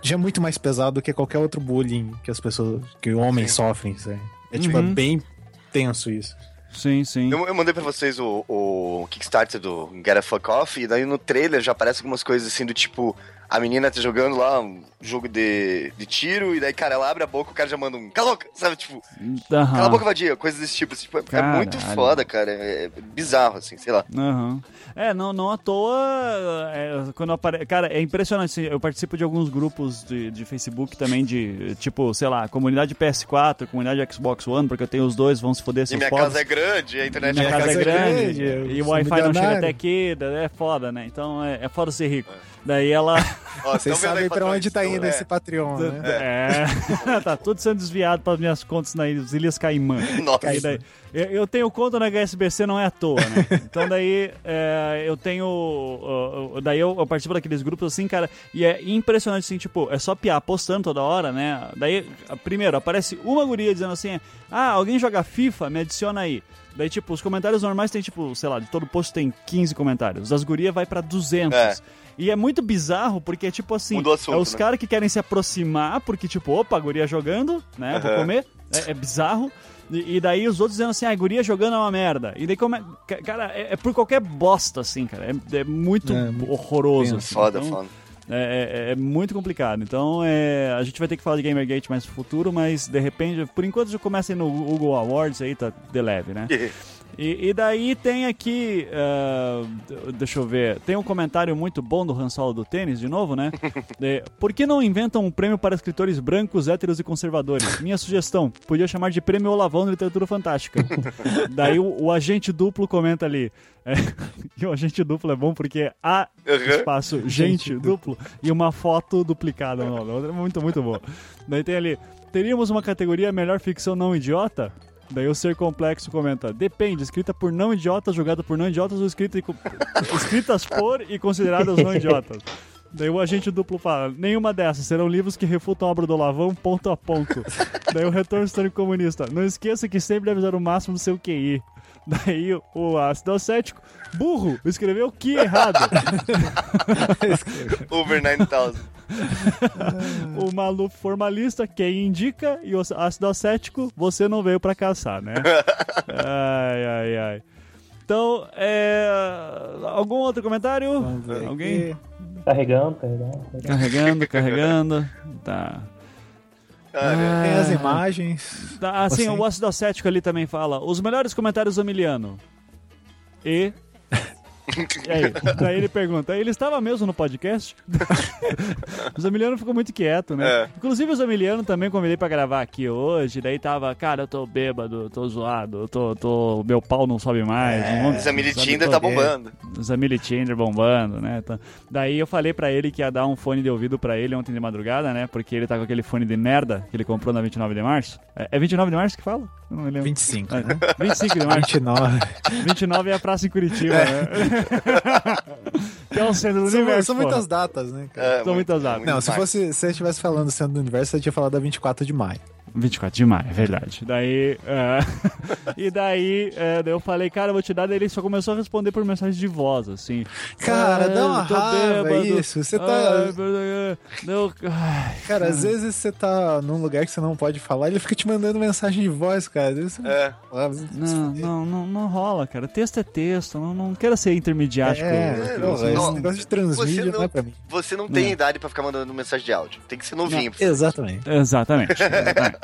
já é muito mais pesado do que qualquer outro bullying que as pessoas. que homens Sim. sofrem, sabe? É tipo, é Uhum. bem tenso isso. Sim, sim. Eu, eu mandei pra vocês o, o Kickstarter do Get a Fuck Off, e daí no trailer já aparece algumas coisas assim do tipo. A menina tá jogando lá um jogo de, de tiro, e daí, cara, ela abre a boca, o cara já manda um. Cala a boca! Sabe, tipo, Aham. cala a boca vadia, coisas desse tipo. assim, tipo, é- é muito foda, cara. É bizarro, assim, sei lá. Aham. É, não, não à toa. é, quando apare... Cara, é impressionante. assim, Eu participo de alguns grupos de, de Facebook também, de tipo, sei lá, comunidade PS4, comunidade Xbox One, porque eu tenho os dois, vão se foder E seus minha pobres. casa é grande, a internet Minha é casa é casa é grande, grande, e o Wi-Fi não chega até aqui, é foda, né? Então é, é foda ser rico. Daí ela. [laughs] Ó, Vocês sabem pra onde tá indo é. esse Patreon, né? É. [laughs] tá tudo sendo desviado para minhas contas nas Ilhas Caimã. Nossa. Aí daí- eu, tenho conta na HSBC, não é à toa, né? [laughs] Então daí é, eu tenho. daí eu, eu participo daqueles grupos assim, cara, e é impressionante assim, tipo, é só piar postando toda hora, né? Daí, primeiro, aparece uma guria dizendo assim: ah, alguém joga FIFA? Me adiciona aí. Daí, tipo, os comentários normais tem, tipo, sei lá, de todo post tem 15 comentários. Das gurias vai pra 200. É. E é muito bizarro, porque, tipo assim, assunto, é os né? caras que querem se aproximar, porque, tipo, opa, a guria jogando, né, vou Aham. comer. É, é bizarro. E, e daí os outros dizendo assim, ah, a guria jogando é uma merda. E daí, como é, ca- cara, é, é por qualquer bosta, assim, cara. É, é muito É, horroroso. assim. Foda, Então, foda. é, é- é muito complicado. Então, é, a gente vai ter que falar de Gamergate mais no futuro, mas de repente, por enquanto já começa aí no Google Awards aí, tá de leve, né? [laughs] E, e daí tem aqui. ah, deixa eu ver. Tem um comentário muito bom do Han Solo do tênis, de novo, né? [laughs] De, Por que não inventam um prêmio para escritores brancos, héteros e conservadores? Minha sugestão: podia chamar de Prêmio Olavão de Literatura Fantástica. [laughs] daí o, o agente duplo comenta ali. é, [laughs] e o agente duplo é bom porque há espaço gente duplo e uma foto duplicada da outra. Muito, muito boa. Daí tem ali. Teríamos uma categoria melhor ficção não idiota? Daí o Ser Complexo comenta: Depende, escrita por não idiotas, jogada por não idiotas ou escrita [laughs] escritas por e consideradas não idiotas. Daí o agente duplo fala: Nenhuma dessas serão livros que refutam a obra do Lavão ponto a ponto. Daí o Retorno Histórico Comunista: Não esqueça que sempre deve usar o máximo do seu QI. Daí o- ácido cético: Burro, escreveu que errado. [laughs] Over 9000. o Maluf formalista, quem indica, e o ácido acético, você não veio pra caçar, né? ai, ai, ai. Então, é... algum outro comentário? Alguém? Carregando, carregando. carregando. Carregando, carregando. Tá. Ah, Tem as imagens. Tá, assim, Você? o ácido acético ali também fala. Os melhores comentários do Emiliano. E. [laughs] E aí? Daí ele pergunta, ele estava mesmo no podcast? [laughs] o Zamiliano ficou muito quieto, né? É. Inclusive o Zamiliano também convidei pra gravar aqui hoje, daí tava, cara, eu tô bêbado, tô zoado, eu tô, tô, meu pau não sobe mais. um monte de- Zamili Tinder tá bombando. Zamili Tinder bombando, né? Tá. Daí eu falei pra ele que ia dar um fone de ouvido pra ele ontem de madrugada, né? Porque ele tá com aquele fone de merda que ele comprou na 29 de março. É, é 29 de março que fala? Eu não me lembro. 25, Ah, né? 25 de março. 29. 29 é a praça em Curitiba, né? [laughs] que é o centro do São, universo. são porra. muitas datas, né, cara? É, São muito- muitas datas. Não, se fosse, se você estivesse falando do centro do universo, você tinha falado da 24 de maio. 24 de maio, é verdade. Daí. é, [laughs] e daí, é, daí eu falei, cara, eu vou te dar. Daí ele só começou a responder por mensagem de voz, assim. Cara, Ah, dá uma raiva bêbado. isso. Você tá. Deu... Ai, Cara, às vezes você tá num lugar que você não pode falar, ele fica te mandando mensagem de voz, cara. Isso- É. Ah, Não, não, não, não rola, cara. Texto é texto. Não, não quero ser intermediático. É, não, porra, não. esse negócio de transmídia Você não, não- é pra mim. Você não tem Não. idade pra ficar mandando mensagem de áudio. Tem que ser novinho. Exatamente. Exatamente. exatamente.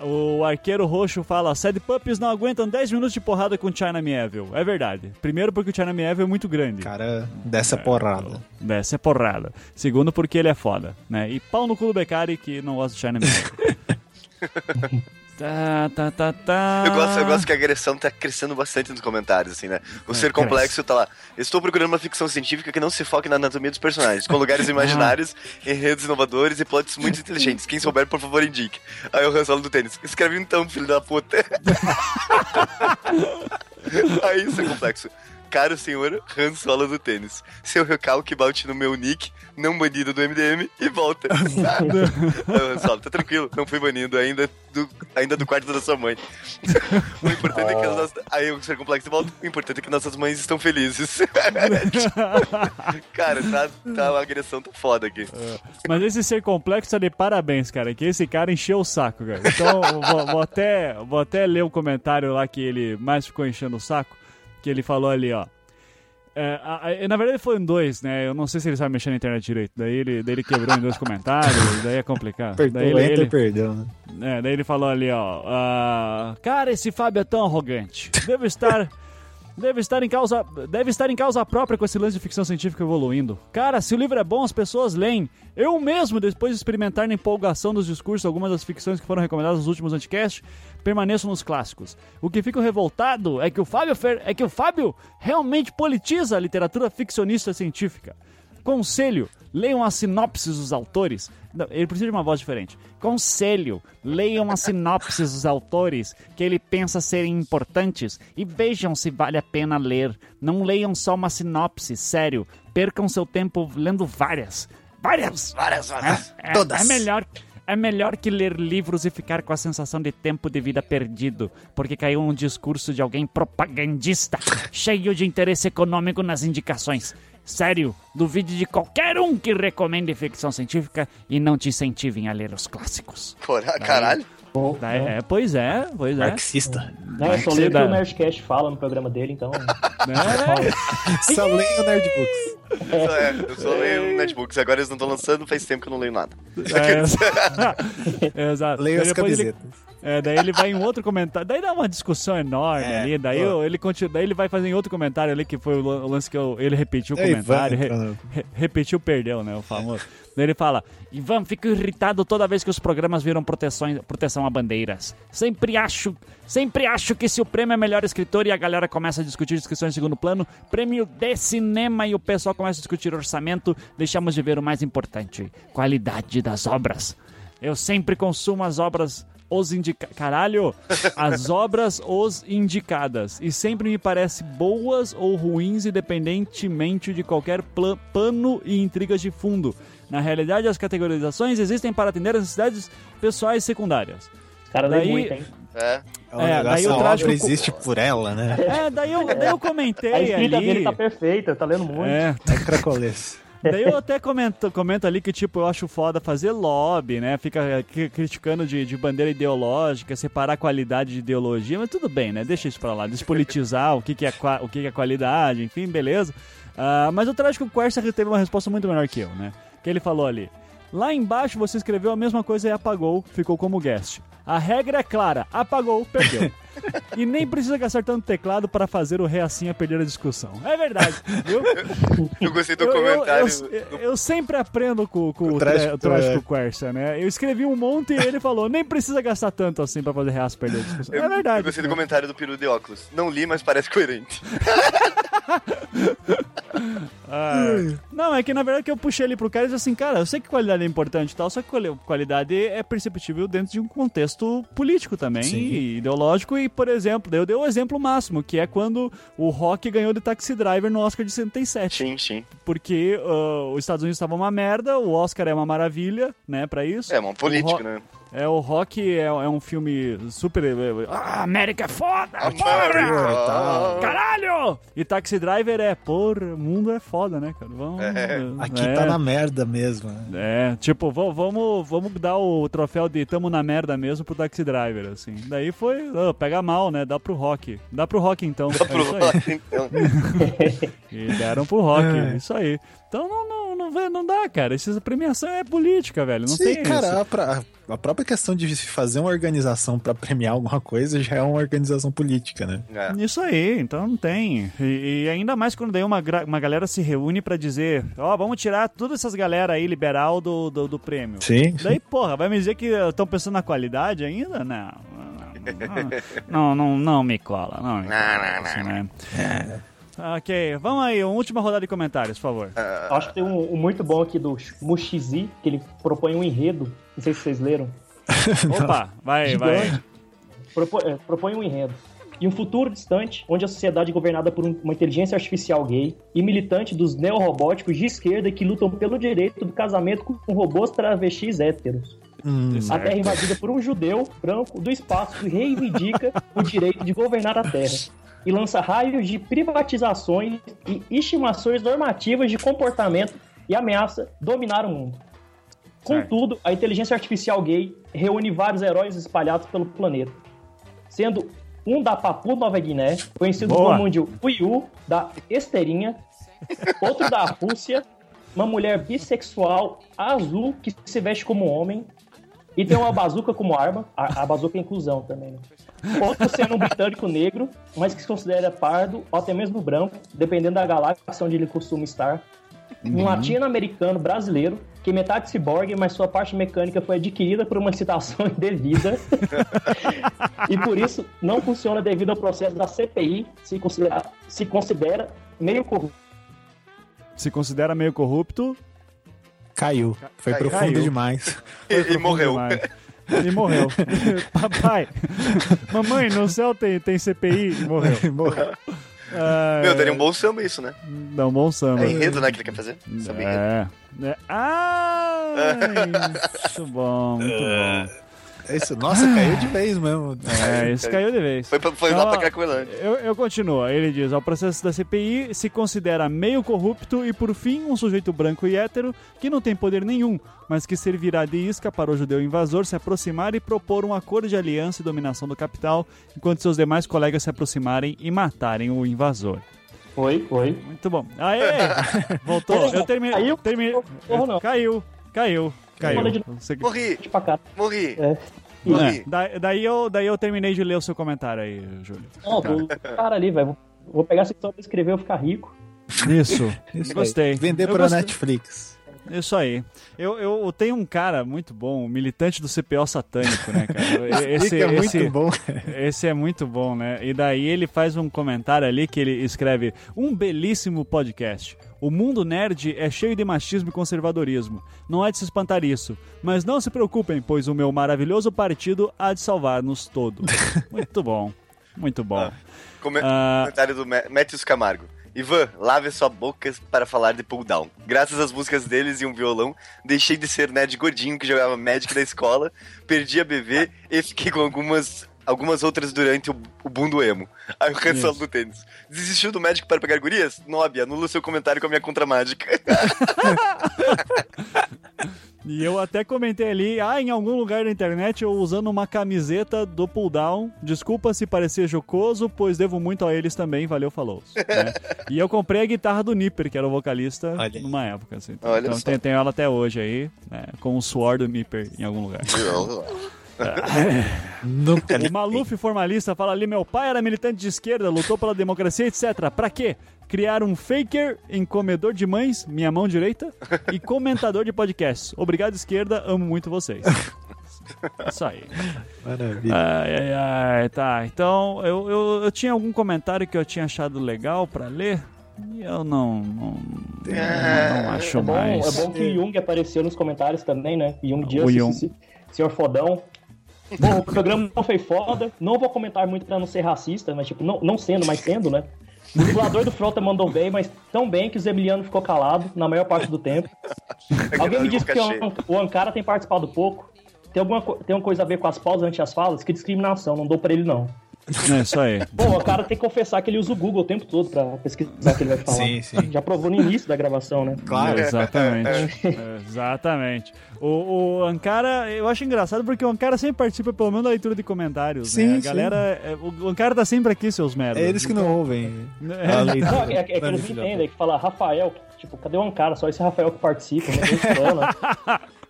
O arqueiro roxo fala: Sad Puppies não aguentam 10 minutos de porrada com China Mieville. É verdade. Primeiro, porque o China Mieville é muito grande. Cara, dessa porrada. Dessa é porrada. Segundo, porque ele é foda, né? E pau no cu do Beccari, que não gosta do China Mieville. [laughs] tá, tá, tá, tá. Eu gosto, eu gosto que a agressão tá crescendo bastante nos comentários, assim, né? O É, ser complexo tá lá. Estou procurando uma ficção científica que não se foque na anatomia dos personagens, com lugares [laughs] imaginários, enredos inovadores e plots muito inteligentes. Quem souber, por favor, indique. Aí o Solo do tênis. Escreve então, filho da puta. [laughs] Aí, ser complexo. Caro senhor Han Solo do tênis. Seu recalque bate no meu nick, não banido do MDM, e volta. [laughs] Han Solo, tá tranquilo, não fui banido ainda do, ainda do quarto da sua mãe. [laughs] o importante é que as nossas... Aí o ser complexo volta. O importante é que nossas mães estão felizes. [laughs] cara, tá, tá, a agressão tá foda aqui. Mas esse ser complexo tá de parabéns, cara. Que esse cara encheu o saco, cara. Então, vou, vou até, vou até ler o comentário lá que ele mais ficou enchendo o saco. Que ele falou ali, ó. É, a- a- na verdade foi em dois, né? Eu não sei se ele sabe mexer na internet direito. Daí ele, daí ele quebrou em dois comentários, daí é complicado. Daí ele, ele- perdeu, né? é, daí ele falou ali, ó. ah, cara, esse Fábio é tão arrogante. Deve estar. Deve estar, em causa, deve estar em causa própria com esse lance de ficção científica evoluindo. Cara, se o livro é bom, as pessoas leem. Eu mesmo, depois de experimentar na empolgação dos discursos algumas das ficções que foram recomendadas nos últimos anticasts, permaneço nos clássicos. O que fico revoltado é que o Fábio, Fer- é que o Fábio realmente politiza a literatura ficcionista científica. Conselho, leiam as sinopses dos autores. Não, ele precisa de uma voz diferente. Conselho, leiam as sinopses dos autores que ele pensa serem importantes e vejam se vale a pena ler. Não leiam só uma sinopse, sério. Percam seu tempo lendo várias. Várias! Várias, várias. É, Todas. é melhor. É melhor que ler livros e ficar com a sensação de tempo de vida perdido, porque caiu um discurso de alguém propagandista, cheio de interesse econômico nas indicações. Sério, duvide de qualquer um que recomende ficção científica e não te incentivem a ler os clássicos. Porra, caralho. Bom, não, é, pois é, pois é. Marxista. não, eu só leio o que o Nerdcast fala no programa dele, então. É, [laughs] Só leio o Nerdbooks. Eu só, é, eu só leio netbooks. Agora eles não estão lançando, faz tempo que eu não leio nada. é, [laughs] Exato. Leio as depois ele- camisetas. É, daí ele vai em outro comentário. Daí dá uma discussão enorme É, ali. Daí, pô. ele continua, daí ele vai fazer em outro comentário ali, que foi o lan- o lance que eu- ele repetiu o É, comentário. Re- re- repetiu, perdeu, né? O famoso. Ele fala: Ivan, fico irritado toda vez que os programas viram proteções, proteção a bandeiras. Sempre acho, sempre acho que se o prêmio é melhor escritor e a galera começa a discutir discussões em segundo plano, prêmio de cinema e o pessoal começa a discutir orçamento, deixamos de ver o mais importante: qualidade das obras. Eu sempre consumo as obras os indicadas. Caralho! As [laughs] obras os indicadas. E sempre me parece boas ou ruins, independentemente de qualquer pano e intrigas de fundo. Na realidade, as categorizações existem para atender as necessidades pessoais secundárias. Cara, lê Daí- muito, hein? É. É, É, daí o a trágico- obra existe por ela, né? É, daí eu, daí eu comentei [laughs] A escrita ali. dele tá perfeita, tá lendo muito. É, É cracolês. Daí eu até comento, comento ali que, tipo, eu acho foda fazer lobby, né? Fica cri- criticando de, de bandeira ideológica, separar qualidade de ideologia, mas tudo bem, né? Deixa isso pra lá. Despolitizar o que, que, é, o que, que é qualidade, enfim, beleza. Ah, mas o trágico Quercia teve uma resposta muito melhor que eu, né? Que ele falou ali. Lá embaixo você escreveu a mesma coisa e apagou, ficou como guest. A regra é clara, apagou, perdeu. [laughs] e nem precisa gastar tanto teclado para fazer o reacinha perder a discussão. É verdade, viu? [laughs] Eu gostei do Eu- eu- comentário. Eu, eu sempre aprendo com, com O trágico, o trágico é. Quercia, né? Eu escrevi um monte e ele falou, nem precisa gastar tanto assim pra fazer reaço perder a discussão. Eu, é verdade. Eu gostei do comentário do peru de óculos. Não li, mas parece coerente. [laughs] [laughs] Ah, não, é que na verdade que eu puxei ele pro cara e disse assim, cara, eu sei que qualidade é importante e tal, só que quali- qualidade é perceptível dentro de um contexto político também, Sim. e ideológico, e por exemplo, daí eu dei o exemplo máximo, que é quando o Rock ganhou de Taxi Driver no Oscar de 77. Sim, sim. Porque ah, os Estados Unidos estavam uma merda, o Oscar é uma maravilha, né, pra isso. É, uma O política, né? É, o Rock é, é um filme super. Ah, América é foda! América! porra! Caralho! E Taxi Driver é, porra, o mundo é foda, né, cara? Vamos. Aqui é, tá na merda mesmo. né? É, tipo, va- vamos, vamos dar o troféu de tamo na merda mesmo pro Taxi Driver, assim. Daí foi, ah, pega mal, né? Dá pro Rock. Dá pro Rock então. é Pro isso aí. rock, então. [laughs] E deram pro Rock, É. isso aí. Então não, não, não, vê- não dá, cara. Essa premiação é política, velho. Não Sim, tem cara, isso. a, pra- a própria questão de se fazer uma organização pra premiar alguma coisa já é uma organização política, né? É. Isso aí, então não tem. E, e ainda mais quando daí uma, uma galera se reúne pra dizer, ó, vamos tirar todas essas galera aí liberal do, do, do prêmio. Sim. Daí, porra, vai me dizer que estão pensando na qualidade ainda? Não. Não, não, não, não me cola. Não, me [laughs] cola isso, né? Ok, vamos aí, uma última rodada de comentários, por favor. Eu Acho que tem um, um muito bom aqui do Mushizi, que ele propõe um enredo. Não sei se vocês leram. [laughs] Opa, vai, vai. Gigante. Propo- é, propõe um enredo. Em um futuro distante, onde a sociedade é governada por um- uma inteligência artificial gay e militante dos neorobóticos de esquerda que lutam pelo direito do casamento com robôs travestis héteros. Hum, A Terra é invadida por um judeu branco do espaço que reivindica o direito de governar a Terra e lança raios de privatizações e estimações normativas de comportamento e ameaça dominar o mundo. Contudo, a inteligência artificial gay reúne vários heróis espalhados pelo planeta, sendo um da Papua Nova Guiné, conhecido Boa. como de Uiu, da Esteirinha, outro da Rússia, uma mulher bissexual azul que se veste como homem, e tem uma bazuca como arma. A, a bazuca é inclusão também, né? Outro sendo um britânico negro, mas que se considera pardo ou até mesmo branco, dependendo da galáxia onde ele costuma estar. Um latino-americano brasileiro, que é metade ciborgue, mas sua parte mecânica foi adquirida por uma licitação [laughs] indevida. e por isso não funciona devido ao processo da CPI, se considera, se considera meio corrupto. Se considera meio corrupto. caiu. Foi Caiu. profundo Caiu. demais. E, e morreu. demais. [laughs] E morreu. [laughs] Papai, mamãe, no céu tem, tem CPI e morreu. [laughs] Morreu. Ah, Meu, daria um bom samba isso, né? Dá um bom samba. É enredo, né, que ele quer fazer? Samba enredo. É. é. Ah, [laughs] muito bom, muito bom. É Isso, nossa, caiu de vez mesmo. É, isso caiu de vez. Foi, foi Então, lá pra Cracolândia. Eu, eu continuo. Ele diz: ao processo da CPI se considera meio corrupto e, por fim, um sujeito branco e hétero que não tem poder nenhum, mas que servirá de isca para o judeu invasor se aproximar e propor um acordo de aliança e dominação do capital, enquanto seus demais colegas se aproximarem e matarem o invasor. Foi, foi. Muito bom. Aê! [laughs] Voltou. Eu terminei. Caiu? não. caiu, caiu, caiu. Você- Morri, Pra cá. morri. É. É, da- daí, eu, daí eu terminei de ler o seu comentário aí, Júlio. Não, tô cara ali, velho. Vou pegar essa história pra escrever e ficar rico. Isso. [laughs] Isso aí. Gostei. Vender Eu pra gostei. Netflix. Isso aí. Eu, eu tenho um cara muito bom, um militante do CPO satânico, né, cara? Esse, Fica muito esse, bom. esse é muito bom, né? E daí ele faz um comentário ali que ele escreve: Um belíssimo podcast. O mundo nerd é cheio de machismo e conservadorismo. Não é de se espantar isso. Mas não se preocupem, pois o meu maravilhoso partido há de salvar-nos todos. [laughs] Muito bom. Muito bom. Come- Ah. Comentário do Ma- Matthews Camargo. Ivan, lave sua boca para falar de pull down. Graças às músicas deles e um violão, deixei de ser nerd gordinho que jogava Magic na escola, perdi a BV e fiquei com algumas, algumas outras durante o, o boom do emo. Aí o cancelo do tênis. Desistiu do Magic para pegar gurias? Nob, anula seu comentário com a minha contra mágica. [laughs] E eu até comentei ali, ah, em algum lugar da internet eu usando uma camiseta do pull down. Desculpa se parecer jocoso, pois devo muito a eles também, valeu, falou. né? E eu comprei a guitarra do Nipper, que era o vocalista Olha numa época. Assim. Olha então só. tem- tenho ela até hoje aí, né, com o suor do Nipper em algum lugar. [laughs] Nunca [laughs] O Maluf formalista fala ali: meu pai era militante de esquerda, lutou pela democracia, etc. Pra quê? Criar um faker em comedor de mães, minha mão direita, e comentador de podcasts. Obrigado, esquerda, amo muito vocês. [laughs] Isso aí. Maravilha. Ai, ai, ai, tá. Então, eu, eu, eu tinha algum comentário que eu tinha achado legal pra ler. E eu não. Não, não acho É bom, mais. é bom que o Jung apareceu nos comentários também, né? Jung O Justice, Jung. senhor fodão. Bom, o programa não foi foda. Não vou comentar muito pra não ser racista, mas tipo, não, não sendo, mas sendo, né? O dublador do Frota mandou bem, mas tão bem que o Zemiliano ficou calado na maior parte do tempo. [laughs] Alguém me disse que o, o Ankara tem participado pouco. Tem alguma tem uma coisa a ver com as pausas ante as falas? Que discriminação, não dou pra ele não. É isso aí. Bom, o cara tem que confessar que ele usa o Google o tempo todo pra pesquisar o que ele vai falar. Sim, sim. Já provou no início da gravação, né? Claro. Exatamente. Exatamente. O, o Ankara, eu acho engraçado porque o Ankara sempre participa pelo menos da leitura de comentários. Sim, né? A sim. galera. é, O Ankara tá sempre aqui, seus merdas. É eles que não ouvem. É. a leitura. Não, é, é que eles entendem, que fala Rafael, tipo, cadê o Ankara? Só esse Rafael que participa, fulano. [laughs]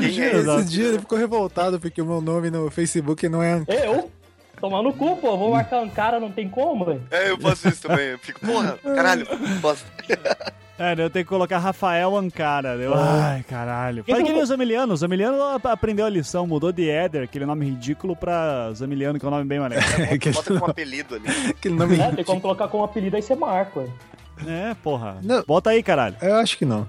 Quem é Exato. Esse dia ele ficou revoltado porque o meu nome no Facebook não é. Eu? Tomar no cu, pô, vou marcar Ankara, não tem como, velho. É, eu faço isso também. Eu fico, porra, caralho, posso. [laughs] É, eu tenho que colocar Rafael Ankara. Eu, ai, caralho. Faz que nem o Zamiliano. O Zamiliano ap- aprendeu a lição, mudou de Éder, aquele nome ridículo, pra Zamiliano, que é um nome bem mais [laughs] legal. aquele, Bota com um apelido ali. aquele nome. É, tem como colocar como apelido aí você marca, ué. É, porra. Não. Bota aí, caralho. Eu acho que não.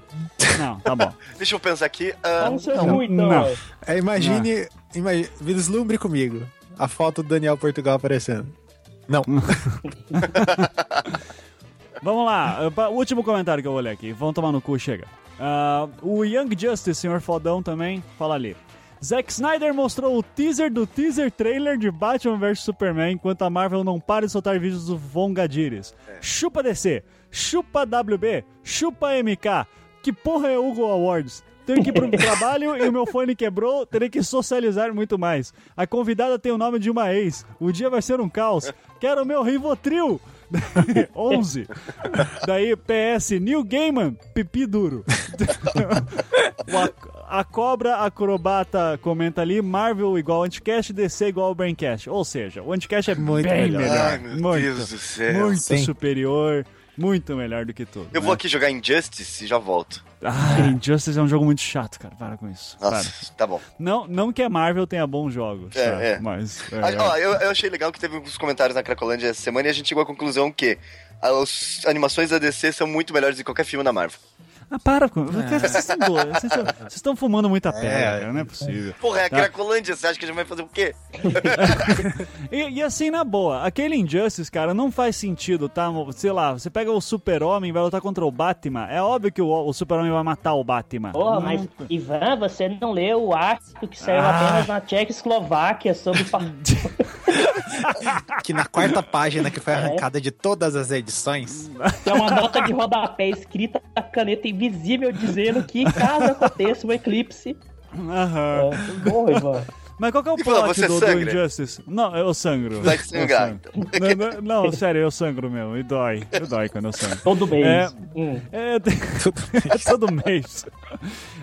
Não, tá bom. [laughs] Deixa eu pensar aqui. ah, no seu não, cu, então, não. É, imagine, imagine. Vislumbre comigo. A foto do Daniel Portugal aparecendo. Não. [laughs] [laughs] Vamos lá, o último comentário que eu vou ler aqui. Vão tomar no cu, chega. Ah, o Young Justice, senhor fodão também, fala ali. Zack Snyder mostrou o teaser do teaser trailer de Batman vs Superman, enquanto a Marvel não para de soltar vídeos do Von Gadires. Chupa DC, chupa WB, chupa MK. Que porra é Hugo Awards? Tenho que ir pro [laughs] trabalho e o meu fone quebrou, terei que socializar muito mais. A convidada tem o nome de uma ex. O dia vai ser um caos. Quero o meu Rivotril. [laughs] 11. Daí, PS, New Gaiman, pipi duro. [laughs] Ac- a cobra acrobata comenta ali, Marvel igual Anticast, DC igual Braincast. Ou seja, o Anticast é Muito bem melhor. melhor. Ai, meu muito, Deus do céu. muito Sim. superior, muito melhor do que tudo. Eu né? vou aqui jogar Injustice e já volto. Ah, Injustice é um jogo muito chato, cara. Para com isso. Para. Nossa, tá bom. Não, não que a Marvel tenha bons jogos, É, tá? é. mas... é, Ah, ó, eu, eu achei legal que teve uns comentários na Cracolândia essa semana e a gente chegou à conclusão que as animações da DC são muito melhores do que qualquer filme da Marvel. Ah, para com... Cara, Vocês estão fumando muita pedra, É. cara. Não é possível. Porra, é a Tá. Cracolândia, você acha que a gente vai fazer o quê? [laughs] E, e assim, na boa, aquele Injustice, cara, não faz sentido, tá? Sei lá, você pega o Super-Homem e vai lutar contra o Batman, é óbvio que o, o Super-Homem vai matar o Batman. Porra, Não- mas Ivan, você não leu o artigo que saiu Ah. apenas na Tchecoslováquia sobre. [laughs] Que na quarta página que foi arrancada de todas as edições. Tem uma nota de rodapé escrita a caneta invisível dizendo que caso aconteça um eclipse. Aham. É, porra, Ivan. Mas qual que é o fala, plot você do, do? Injustice? Não, eu sangro. Vai Eu sangrar, sangro. Não, não, não, sério, eu sangro mesmo. E dói. E dói quando eu sangro. Todo mês. É. Hum. É, [laughs] [laughs] é todo mês.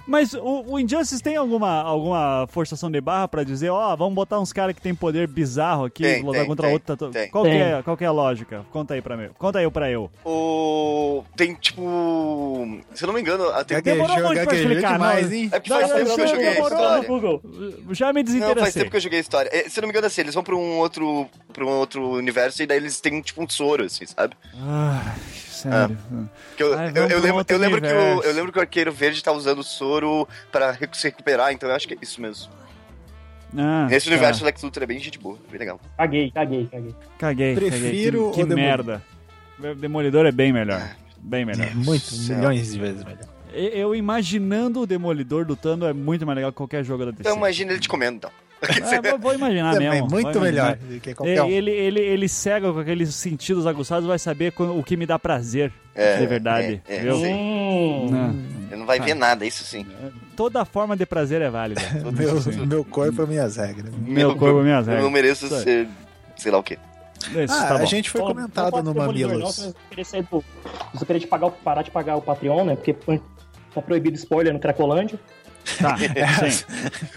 Mas o, o Injustice tem alguma, alguma forçação de barra pra dizer, ó, vamos botar uns caras que tem poder bizarro aqui, Tem, lutar tem, contra tem, outro. tá- tem. Qual, que Tem. é, qual que é a lógica? Conta aí pra mim. Conta aí pra eu. O... Tem, tipo... Se eu não me engano... a- Tem... Gaguejou, Demorou muito pra explicar, demais, não. hein? É porque Não, faz tempo que eu joguei demorou. Google. Já me Não, faz tempo que eu joguei a história. É, Se eu não me engano, assim, eles vão pra um outro, pra um outro universo e daí eles têm, tipo, um soro, assim, sabe? Ai, sério. Eu, Ai, eu, eu um lembro, eu, lembro que o, eu lembro que o Arqueiro Verde tá usando o soro pra se recuperar, então eu acho que é isso mesmo. Ah, Nesse tá. universo, o Lex Luthor é bem gente boa, bem legal. Caguei, caguei, caguei. Caguei. Prefiro caguei. Que, que Demolidor. merda. Demolidor é bem melhor. Bem melhor. Muito, Céu. milhões de vezes melhor. Eu imaginando o Demolidor lutando é muito mais legal que qualquer jogo da DC. Então imagina ele te comendo, então. Ah, vou, vou imaginar Também, mesmo. muito imaginar. melhor do que qualquer um. Ele, ele, ele cega com aqueles sentidos aguçados, vai saber o que me dá prazer É, de verdade. é, é, viu? sim. Hum. Não. Ele não vai ver nada, isso sim. Toda forma de prazer é válida. [laughs] Meu, meu corpo, minhas regras. Meu corpo, minhas Eu não regras. mereço aí. ser, sei lá o quê. Isso, Ah, tá a bom. gente foi Ó, comentado não no Mamilos. Não, sair do- se você querer te pagar, parar de pagar o Patreon, né? Porque tá proibido spoiler no Cracolândia. Tá, [laughs] sim.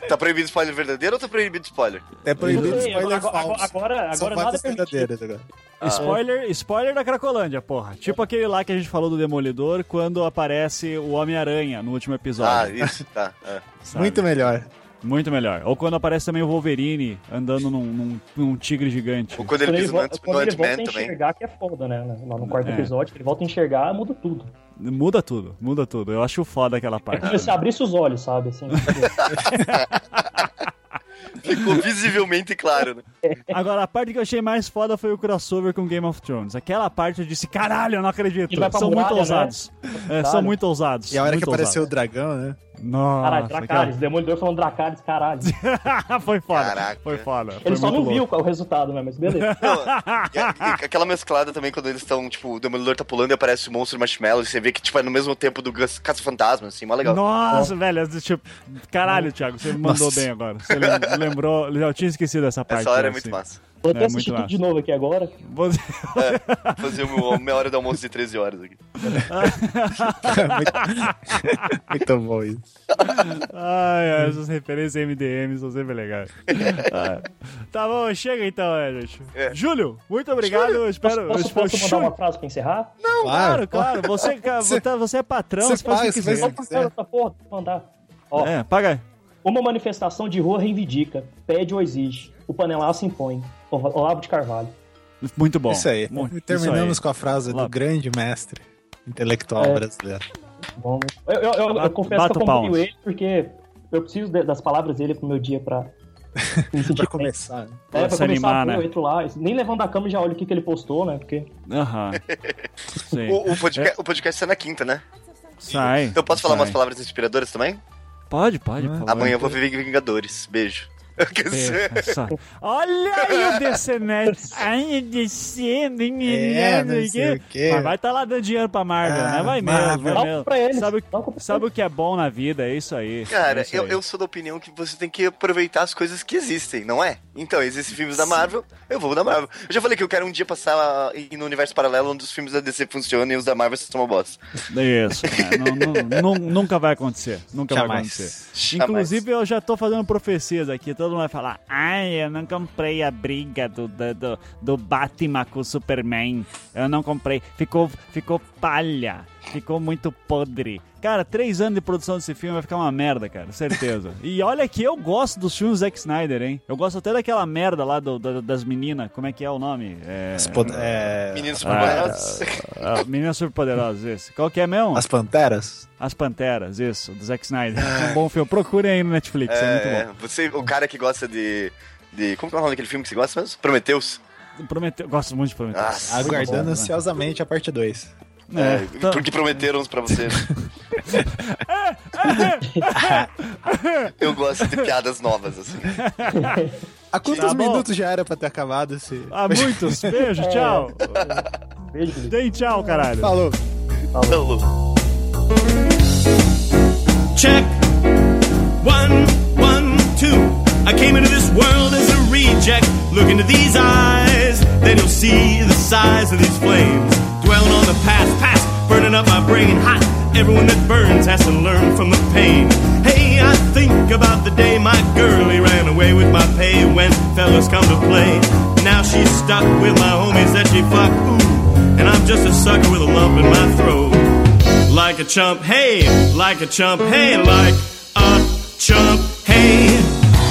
Tá proibido spoiler verdadeiro ou tá proibido spoiler? É proibido sei, spoiler agora, falso. agora, Só agora vale nada é agora. Ah. Spoiler, spoiler da Cracolândia, porra. Tipo aquele lá que a gente falou do Demolidor quando aparece o Homem-Aranha no último Ah, episódio. isso, tá. é. Muito melhor. Muito melhor. Ou quando aparece também o Wolverine andando num, num- num tigre gigante. Ou quando ele Quando ele, pisa no volta, Ant- quando no ele volta a também. enxergar, que é foda, né? No, no quarto É. episódio, ele volta a enxergar, muda tudo. Muda tudo, muda tudo. Eu acho foda aquela É parte. como se abrisse os olhos, sabe? Assim, [laughs] Ficou visivelmente claro, né? Agora, a parte que eu achei mais foda foi o crossover com Game of Thrones. Aquela parte eu disse, caralho, eu não acredito. Ele São muito né? ousados. É, são muito ousados. E a hora que apareceu o dragão, né? Nossa, caralho, Dracarys, Demolidor falando Dracarys, caralho. [laughs] foi foda. Caraca. Foi foda. Foi Ele só não viu louco. qual é o resultado, né? Mas beleza. [laughs] Não, e, a- e aquela mesclada também quando eles estão, tipo, o Demolidor tá pulando e aparece o monstro Marshmallow e você vê que, tipo, é no mesmo tempo do Caça-Fantasma, assim, mó legal. Nossa, velho, é tipo, caralho, Thiago, você me mandou Nossa. bem agora. Você lem- lembrou, eu tinha esquecido essa parte. Essa hora é assim. muito massa. Vou É, até assistir muito tudo de novo aqui agora. Você- Fazer o meu- meia hora do almoço de 13 horas aqui. [laughs] muito, muito bom isso. Ai, ai, essas referências MDM são sempre legais. Ah, tá bom, chega então, é, gente. É. Júlio, muito obrigado. Eu espero. Posso, espero posso mandar Júlio, uma frase pra encerrar? Claro, claro. Você, você, você é patrão, você você faz o faz, que você quiser. essa porra? Mandar. Ó, É, paga. uma manifestação de rua reivindica, pede ou exige. O panelaço impõe. Olavo de Carvalho. Muito bom. Isso aí. Muito- Terminamos isso com a frase Lá. do grande mestre intelectual É. brasileiro. Bom, eu, eu, eu- eu confesso bato que eu acompanho ele porque eu preciso de- das palavras dele pro meu dia pra [laughs] me sentir Pra bem. começar. né? É, Pra pra se animar, começar, né? eu entro lá, nem levando a cama já olho o que, que ele postou, né? Porque aí. Aham. [laughs] O, o podcast, o podcast sai na quinta, né? Sai. Então eu posso falar sai. umas palavras inspiradoras também? Pode, pode. favor. Amanhã eu vou ver Vingadores. Beijo. Quer dizer, É. Olha aí o DCNet. Ai, descendo, É, não sei o quê. Mas vai estar lá dando dinheiro pra Marvel, Ah, né? Vai mesmo, Marvel. vai mesmo. pra eles. Sabe, sabe o que é bom na vida? É isso aí. Cara, É isso eu, aí. eu sou da opinião que você tem que aproveitar as coisas que existem, não é? Então, existem filmes da Marvel, eu vou da Marvel. Eu já falei que eu quero um dia passar no universo paralelo onde os filmes da DC funcionam e os da Marvel são uma bosta. Isso, [laughs] né? Não- nunca vai acontecer. Nunca vai Jamais. acontecer. Inclusive, eu já tô fazendo profecias aqui. Todo mundo vai falar: Ai, eu não comprei a briga do, do, do, Batman com o Superman. Eu não comprei. Ficou, ficou palha. Ficou muito podre. Cara, três anos de produção desse filme vai ficar uma merda, cara. Certeza. e olha que eu gosto dos filmes do Zack Snyder, hein? Eu gosto até daquela merda lá do, do- das meninas. Como é que é o nome? É... Pod- é, Meninos superpoderosos. Ah, Meninas Superpoderosas, esse. Qual que é mesmo? as Panteras? As Panteras, isso, do Zack Snyder. um bom filme. Procurem aí no Netflix, é, muito É, bom. você, o cara que gosta de, de. Como que é o nome daquele filme que você gosta mesmo? Prometeus? Prometeu, gosto muito de Prometeu. Ah, Aguardando bom, né? ansiosamente a parte 2. É, É, tá- Porque prometeram uns pra você. [laughs] eu gosto de piadas novas, assim. Há quantos Tá minutos já era pra ter acabado esse. Há muitos. Beijo, [laughs] tchau. Beijo. Deem tchau, caralho. Falou! Falou. Check. One, one, two. I came into this world as a reject. Look into these eyes, then you'll see the size of these flames. Dwelling on the past, past, burning up my brain hot. everyone that burns has to learn from the pain. Hey, I think about the day my girlie ran away with my pay when fellas come to play. Now she's stuck with my homies that she fucked. Ooh, and I'm just a sucker with a lump in my throat. Like a chump, hey, like a chump, hey, like a chump, hey.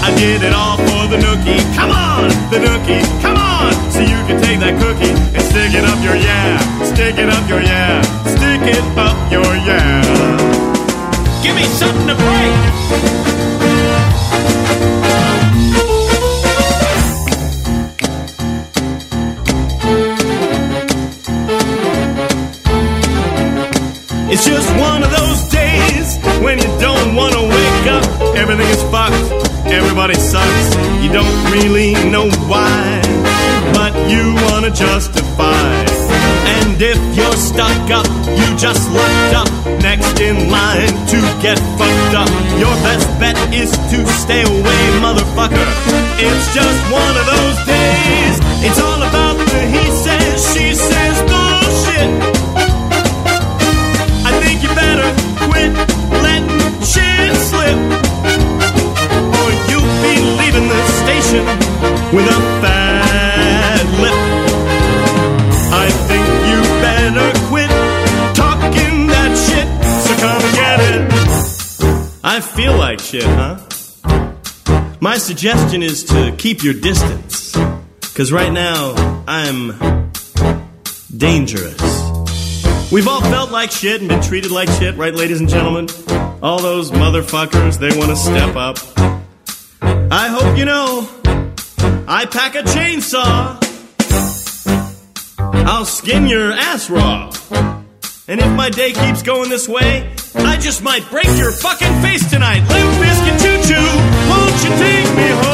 I did it all for the nookie. Come on, the nookie, come on. So you can take that cookie and stick it up your yeah. Stick it up your yeah. Stick it up your yeah. Give me something to break. It's just one of those days when you don't want to wake up. Everything is fucked. Everybody sucks. You don't really know why, but you want to justify. And if you're stuck up, you just locked up next in line to get fucked up. Your best bet is to stay away, motherfucker. It's just one of those days. It's all about the he says, she says bullshit. I think you better quit letting shit slip. Or you'll be leaving the station with a fat huh? My suggestion is to keep your distance. Cause right now, I'm dangerous. We've all felt like shit and been treated like shit, right, ladies and gentlemen? All those motherfuckers, they want to step up. I hope you know, I pack a chainsaw. I'll skin your ass raw. And if my day keeps going this way, I just might break your fucking face tonight. Limp biscuit choo choo, won't you take me home?